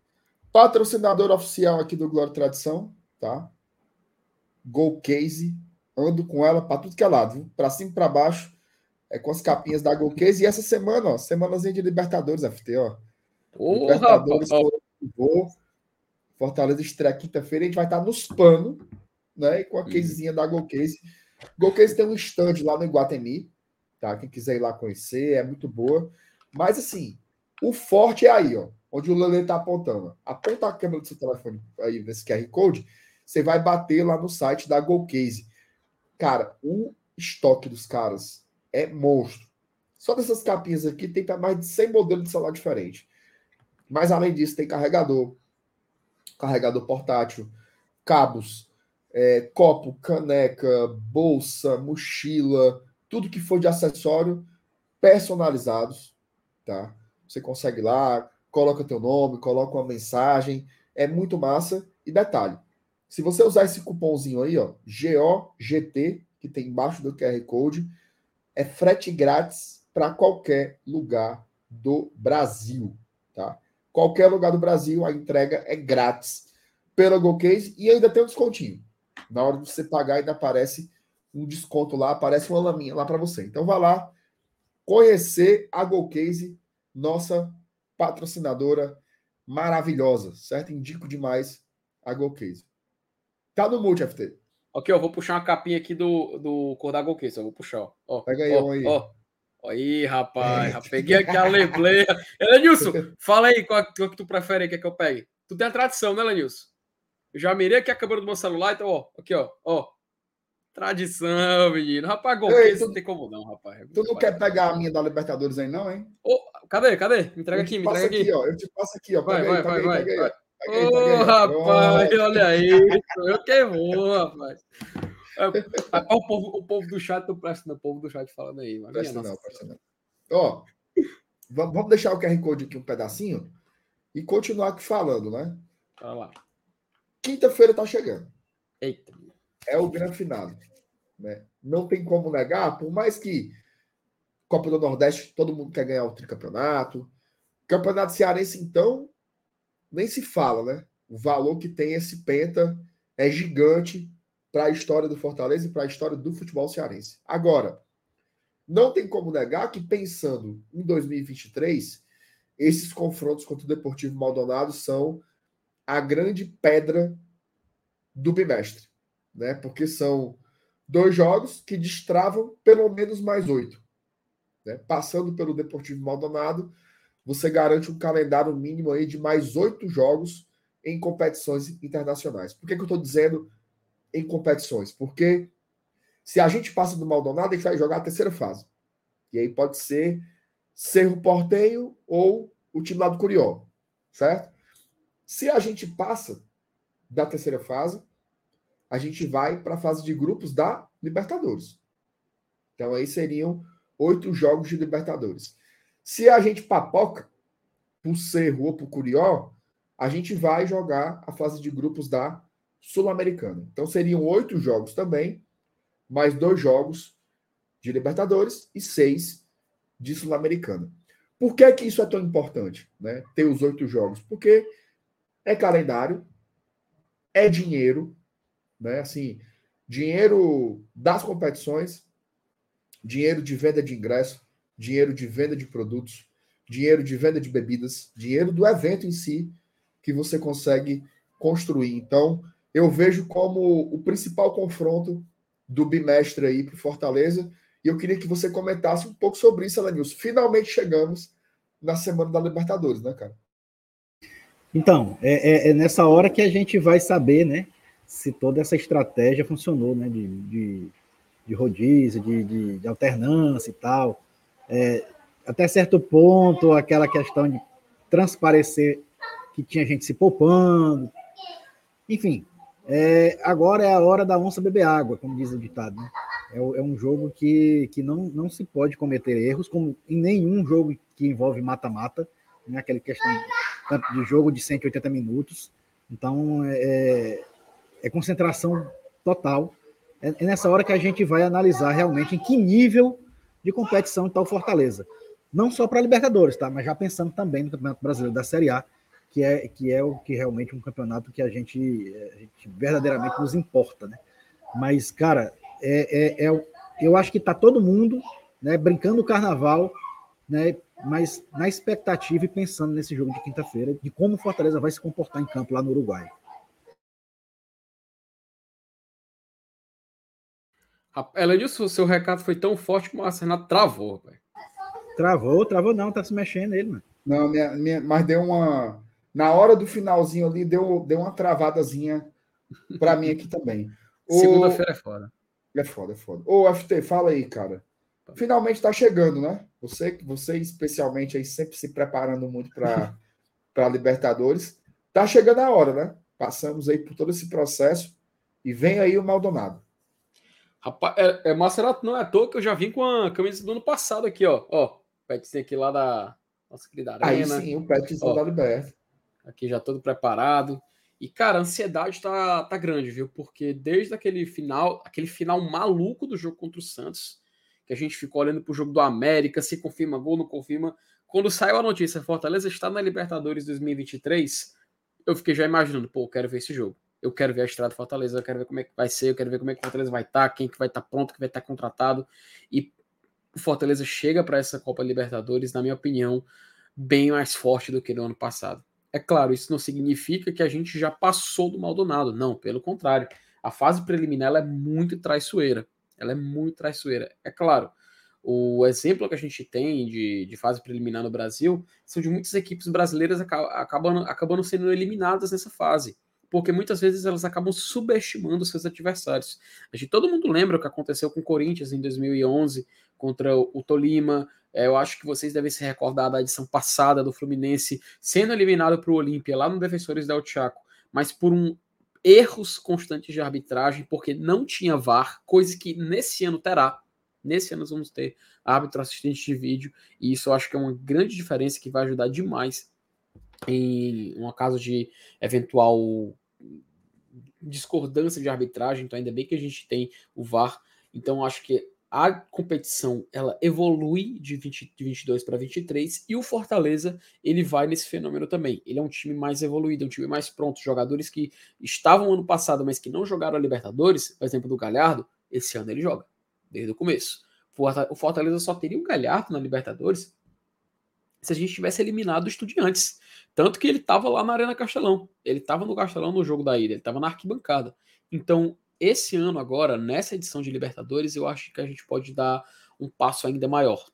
Patrocinador oficial aqui do Glória Tradição, tá? Golcase. Ando com ela para tudo que é lado, viu? Para cima e para baixo é, com as capinhas da Golcase. E essa semana, ó, semanazinha de Libertadores, FT, ó. Porra, Libertadores, vou. Fortaleza estreia quinta-feira, a gente vai estar nos panos, né? E com a casezinha da Golcase. Golcase tem um stand lá no Iguatemi, tá? Quem quiser ir lá conhecer, é muito boa. Mas assim, o forte é aí, ó, onde o Lele tá apontando. Aponta a câmera do seu telefone aí nesse QR Code, você vai bater lá no site da Golcase. Cara, o estoque dos caras é monstro. Só dessas capinhas aqui tem mais de 100 modelos de celular diferentes. Mas além disso, tem carregador, carregador portátil, cabos, é, copo, caneca, bolsa, mochila, tudo que for de acessório personalizados, tá? Você consegue lá, coloca teu nome, coloca uma mensagem, é muito massa. E detalhe, se você usar esse cupomzinho aí, ó, GOGT, que tem embaixo do QR Code, é frete grátis para qualquer lugar do Brasil, tá? Qualquer lugar do Brasil, a entrega é grátis pela GoCase e ainda tem um descontinho. Na hora de você pagar, ainda aparece um desconto lá, aparece uma laminha lá para você. Então vá lá conhecer a GoCase, nossa patrocinadora maravilhosa, certo? Indico demais a GoCase. Tá no Multi FT. Ok, eu vou puxar uma capinha aqui do, do Cordago Case, eu vou puxar, ó. Pega aí, ó, aí. Ó, Aí, rapaz, já [laughs] peguei aqui a lebleia. Elenilson, fala aí qual, qual que tu prefere que, é que eu pegue. Tu tem a tradição, né, Elenilson? Eu já mirei aqui a câmera do meu celular, então, ó, aqui, ó, ó. Tradição, menino. Rapaz, gol, Ei, tu, não tem como não, rapaz. Tu não quer pegar a minha da Libertadores aí, não, hein? Oh, cadê, cadê? Me entrega aqui, me entrega aqui. aqui. ó, eu te passo aqui, ó. Vai, vai, vai, vai. vai. Ô, oh, rapaz, olha aí. Eu que vou, rapaz. É, o, povo, o povo do chat não presta, não. O povo do chat falando aí. Mas presta não, presta não. Ó, vamos deixar o QR Code aqui um pedacinho e continuar aqui falando, né? Vai lá. Quinta-feira tá chegando. Eita. É o grande final. Né? Não tem como negar, por mais que Copa do Nordeste todo mundo quer ganhar o tricampeonato. Campeonato Cearense, então, nem se fala, né? O valor que tem esse penta é gigante para a história do Fortaleza e para a história do futebol cearense. Agora, não tem como negar que pensando em 2023, esses confrontos contra o Deportivo Maldonado são a grande pedra do bimestre, né? Porque são dois jogos que destravam pelo menos mais oito. Né? Passando pelo Deportivo Maldonado, você garante um calendário mínimo aí de mais oito jogos em competições internacionais. Por que, que eu estou dizendo em competições? Porque se a gente passa do Maldonado, a gente vai jogar a terceira fase. E aí pode ser Cerro Porteio ou o time lá do Curió, certo? Se a gente passa da terceira fase, a gente vai para a fase de grupos da Libertadores. Então aí seriam oito jogos de Libertadores. Se a gente papoca por Cerro ou por Curió, a gente vai jogar a fase de grupos da Sul-Americana. Então seriam oito jogos também, mais dois jogos de Libertadores e seis de Sul-Americana. Por que, que isso é tão importante, né? Ter os oito jogos? Porque é calendário, é dinheiro, né? Assim, dinheiro das competições, dinheiro de venda de ingresso, dinheiro de venda de produtos, dinheiro de venda de bebidas, dinheiro do evento em si que você consegue construir. Então, eu vejo como o principal confronto do bimestre aí para Fortaleza. E eu queria que você comentasse um pouco sobre isso, Alanilson. Finalmente chegamos na semana da Libertadores, né, cara? Então, é, é, é nessa hora que a gente vai saber, né? se toda essa estratégia funcionou, né? De, de, de rodízio, de, de, de, alternância e tal. É, até certo ponto, aquela questão de transparecer que tinha gente se poupando. Enfim, é, agora é a hora da onça beber água, como diz o ditado. Né? É, é, um jogo que, que não, não se pode cometer erros, como em nenhum jogo que envolve mata-mata, né? aquela questão de jogo de 180 minutos. Então, é, é concentração total. É, é nessa hora que a gente vai analisar realmente em que nível de competição está o Fortaleza. Não só para a Libertadores, tá? Mas já pensando também no Campeonato Brasileiro da Série A, que é, que é o que realmente um campeonato que a gente, a gente verdadeiramente nos importa, né? Mas, cara, é, é, é, eu acho que está todo mundo né, brincando o carnaval, né? Mas na expectativa e pensando nesse jogo de quinta-feira, de como Fortaleza vai se comportar em campo lá no Uruguai. Ela disse o seu recado foi tão forte que o Márcio Renato travou, velho. Travou, travou não, tá se mexendo ele, mano. Não, minha, minha, mas deu uma. Na hora do finalzinho ali, deu, deu uma travadazinha para mim aqui também. Segunda-feira é foda. É foda, é foda. Ô, FT, fala aí, cara. Finalmente tá chegando, né? Você, você especialmente aí, sempre se preparando muito para [laughs] Libertadores. Tá chegando a hora, né? Passamos aí por todo esse processo e vem aí o Maldonado. Rapaz, é, é Macerato não é à toa que eu já vim com a camisa do ano passado aqui, ó. Ó, petzinho aqui lá da nossa querida arena. Aí sim, o petzinho da Liberta. Aqui já todo preparado. E, cara, a ansiedade tá, tá grande, viu? Porque desde aquele final, aquele final maluco do jogo contra o Santos, que a gente ficou olhando pro jogo do América, se confirma gol, não confirma. Quando saiu a notícia, Fortaleza está na Libertadores 2023, eu fiquei já imaginando, pô, quero ver esse jogo eu quero ver a estrada Fortaleza, eu quero ver como é que vai ser, eu quero ver como é que o Fortaleza vai estar, tá, quem que vai estar tá pronto, que vai estar tá contratado. E o Fortaleza chega para essa Copa Libertadores, na minha opinião, bem mais forte do que no ano passado. É claro, isso não significa que a gente já passou do Maldonado, não, pelo contrário. A fase preliminar é muito traiçoeira. Ela é muito traiçoeira. É claro, O exemplo que a gente tem de, de fase preliminar no Brasil são de muitas equipes brasileiras acabando, acabando sendo eliminadas nessa fase porque muitas vezes elas acabam subestimando seus adversários. A gente, todo mundo lembra o que aconteceu com o Corinthians em 2011 contra o Tolima. É, eu acho que vocês devem se recordar da edição passada do Fluminense sendo eliminado para o Olímpia lá no Defensores del Chaco, mas por um erros constantes de arbitragem, porque não tinha VAR, coisa que nesse ano terá. Nesse ano nós vamos ter árbitro assistente de vídeo, e isso eu acho que é uma grande diferença que vai ajudar demais em um caso de eventual discordância de arbitragem, então ainda bem que a gente tem o VAR. Então acho que a competição ela evolui de, 20, de 22 para 23 e o Fortaleza ele vai nesse fenômeno também. Ele é um time mais evoluído, um time mais pronto. Jogadores que estavam ano passado, mas que não jogaram a Libertadores, por exemplo, do Galhardo, esse ano ele joga, desde o começo. O Fortaleza só teria um Galhardo na Libertadores se a gente tivesse eliminado o Estudiantes. Tanto que ele estava lá na Arena Castelão. Ele estava no Castelão no jogo da ida, ele estava na arquibancada. Então, esse ano agora, nessa edição de Libertadores, eu acho que a gente pode dar um passo ainda maior.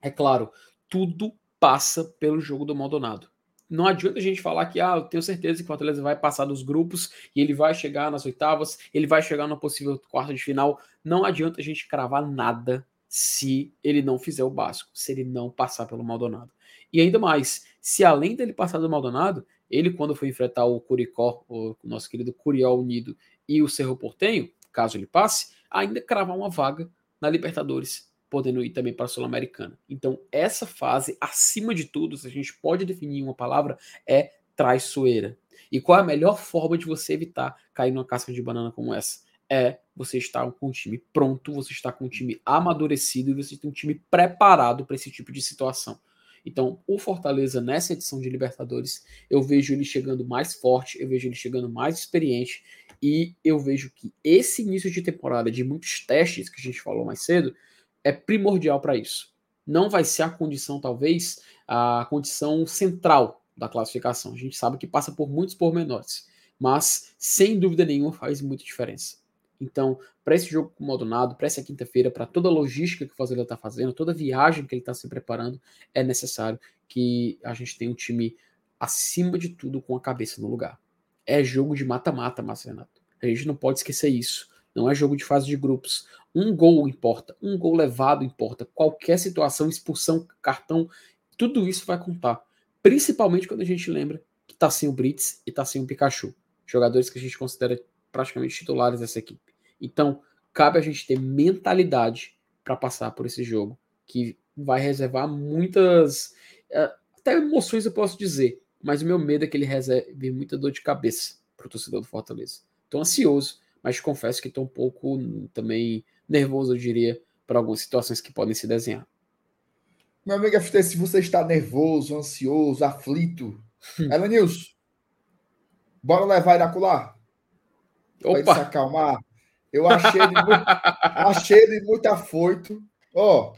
É claro, tudo passa pelo jogo do Maldonado. Não adianta a gente falar que, ah, eu tenho certeza que o Fortaleza vai passar dos grupos e ele vai chegar nas oitavas, ele vai chegar no possível quarto de final. Não adianta a gente cravar nada se ele não fizer o básico, se ele não passar pelo Maldonado. E ainda mais, se além dele passar do Maldonado, ele, quando for enfrentar o Curicó, o nosso querido Curió Unido e o Cerro Portenho, caso ele passe, ainda cravar uma vaga na Libertadores, podendo ir também para a Sul-Americana. Então, essa fase, acima de tudo, se a gente pode definir uma palavra, é traiçoeira. E qual é a melhor forma de você evitar cair numa casca de banana como essa? É você estar com um time pronto, você está com um time amadurecido e você tem um time preparado para esse tipo de situação. Então, o Fortaleza nessa edição de Libertadores, eu vejo ele chegando mais forte, eu vejo ele chegando mais experiente e eu vejo que esse início de temporada de muitos testes que a gente falou mais cedo é primordial para isso. Não vai ser a condição, talvez, a condição central da classificação. A gente sabe que passa por muitos pormenores, mas sem dúvida nenhuma faz muita diferença. Então, para esse jogo com o Maldonado, para essa quinta-feira, para toda a logística que o Fazenda está fazendo, toda a viagem que ele está se preparando, é necessário que a gente tenha um time acima de tudo com a cabeça no lugar. É jogo de mata-mata, Márcio Renato. A gente não pode esquecer isso. Não é jogo de fase de grupos. Um gol importa, um gol levado importa. Qualquer situação, expulsão, cartão, tudo isso vai contar. Principalmente quando a gente lembra que tá sem o Brits e tá sem o Pikachu. Jogadores que a gente considera praticamente titulares dessa equipe. Então, cabe a gente ter mentalidade para passar por esse jogo, que vai reservar muitas. Eh, até emoções eu posso dizer, mas o meu medo é que ele reserve muita dor de cabeça para o torcedor do Fortaleza. Estou ansioso, mas confesso que estou um pouco também nervoso, eu diria, para algumas situações que podem se desenhar. Meu amigo FT, se você está nervoso, ansioso, aflito, Elenilson, bora levar Iracular? Para ele se acalmar. Eu achei ele muito, [laughs] achei ele muito afoito. Ó,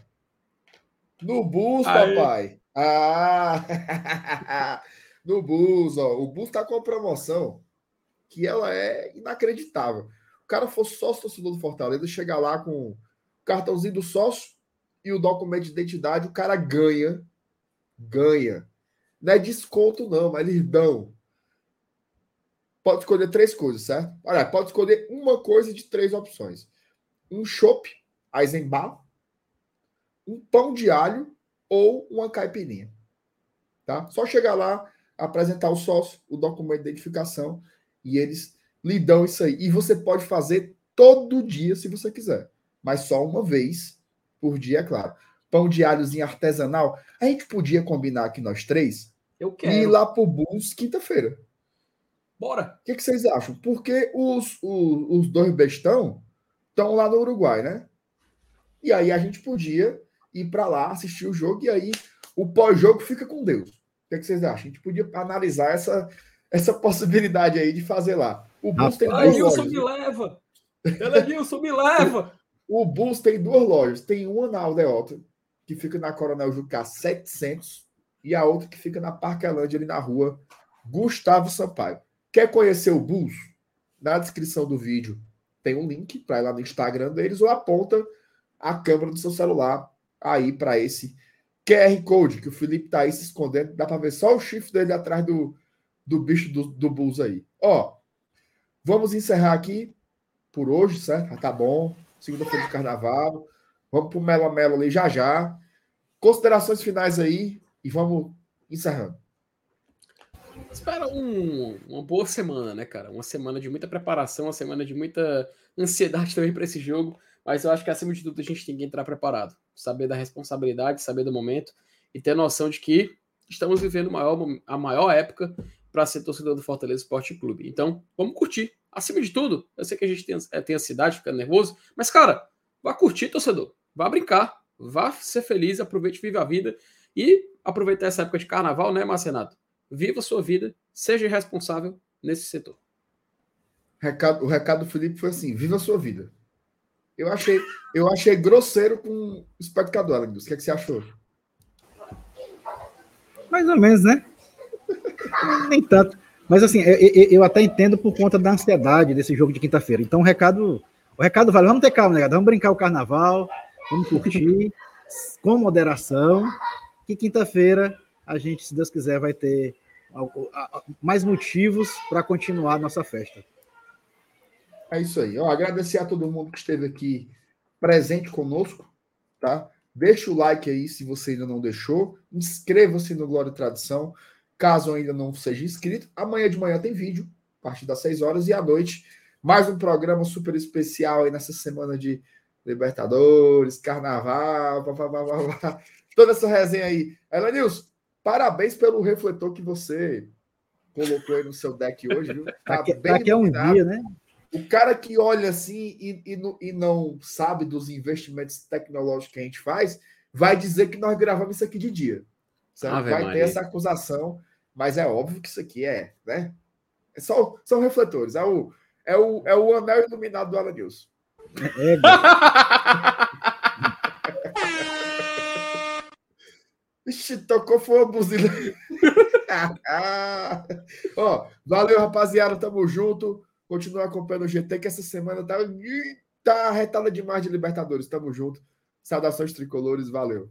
no bus, Aí. papai. Ah, [laughs] no bus, ó. O bus tá com uma promoção que ela é inacreditável. O cara for sócio torcedor do Fortaleza, chegar lá com o cartãozinho do sócio e o documento de identidade, o cara ganha. Ganha. Não é desconto, não, mas eles dão pode escolher três coisas, certo? Olha, pode escolher uma coisa de três opções: um chopp, Eisenbach, um pão de alho ou uma caipirinha. Tá? Só chegar lá, apresentar o sócio, o documento de identificação e eles lhe dão isso aí. E você pode fazer todo dia se você quiser, mas só uma vez por dia, é claro. Pão de alhozinho artesanal. A gente podia combinar aqui nós três Eu quero. e ir lá pro Bulls quinta-feira. Bora. O que, que, vocês acham? Porque os, os, os dois bestão estão lá no Uruguai, né? E aí a gente podia ir para lá, assistir o jogo, e aí o pós-jogo fica com Deus. O que, que, vocês acham? A gente podia analisar essa, essa possibilidade aí de fazer lá. O Bulls tem duas lojas. me leva! Elenilson, me leva! O Bulls tem duas lojas. Tem uma na Aldeota, que fica na Coronel Jucá 700, e a outra que fica na Parquelândia, ali na rua Gustavo Sampaio. Quer conhecer o Bulls? Na descrição do vídeo tem um link para ir lá no Instagram deles ou aponta a câmera do seu celular aí para esse QR Code que o Felipe tá aí se escondendo. Dá para ver só o chifre dele atrás do, do bicho do, do Bulls aí. Ó, vamos encerrar aqui por hoje, certo? Tá bom. Segunda-feira de carnaval. Vamos pro Melo Melo ali já já. Considerações finais aí e vamos encerrando. Espera um, uma boa semana, né, cara? Uma semana de muita preparação, uma semana de muita ansiedade [laughs] também para esse jogo. Mas eu acho que acima de tudo a gente tem que entrar preparado, saber da responsabilidade, saber do momento e ter noção de que estamos vivendo maior, a maior época para ser torcedor do Fortaleza Esporte Clube. Então, vamos curtir. Acima de tudo, eu sei que a gente tem, é, tem ansiedade, fica nervoso, mas, cara, vá curtir, torcedor. Vá brincar, vá ser feliz, aproveite, viva a vida e aproveitar essa época de carnaval, né, Marcenato? Viva a sua vida, seja responsável nesse setor. Recado, o recado do Felipe foi assim: viva a sua vida. Eu achei, eu achei grosseiro com o espectador, Alendos. O que, é que você achou? Mais ou menos, né? [laughs] Nem tanto. Mas assim, eu, eu, até entendo por conta da ansiedade desse jogo de quinta-feira. Então o recado, o recado vale, vamos ter calma, né? Vamos brincar o carnaval, vamos curtir com moderação. Que quinta-feira a gente, se Deus quiser, vai ter mais motivos para continuar nossa festa. É isso aí. Agradecer a todo mundo que esteve aqui presente conosco, tá? Deixa o like aí se você ainda não deixou. Inscreva-se no Glória e Tradição, caso ainda não seja inscrito. Amanhã de manhã tem vídeo, a partir das 6 horas, e à noite, mais um programa super especial aí nessa semana de Libertadores, Carnaval, toda essa resenha aí. Elenilson, parabéns pelo refletor que você colocou aí no seu deck hoje, viu? [laughs] Tá aqui, bem aqui é um dia, né? O cara que olha assim e, e, e, não sabe dos investimentos tecnológicos que a gente faz, vai dizer que nós gravamos isso aqui de dia. Certo? vai Maria. ter essa acusação, mas é óbvio que isso aqui é, né? É só, são refletores. É o, é, o, é o anel iluminado do Alan News. É, [laughs] Ixi, tocou foi uma buzina. [laughs] Ó, valeu, rapaziada. Tamo junto. Continua acompanhando o GT, que essa semana tá, tá retada demais de Libertadores. Tamo junto. Saudações tricolores, valeu.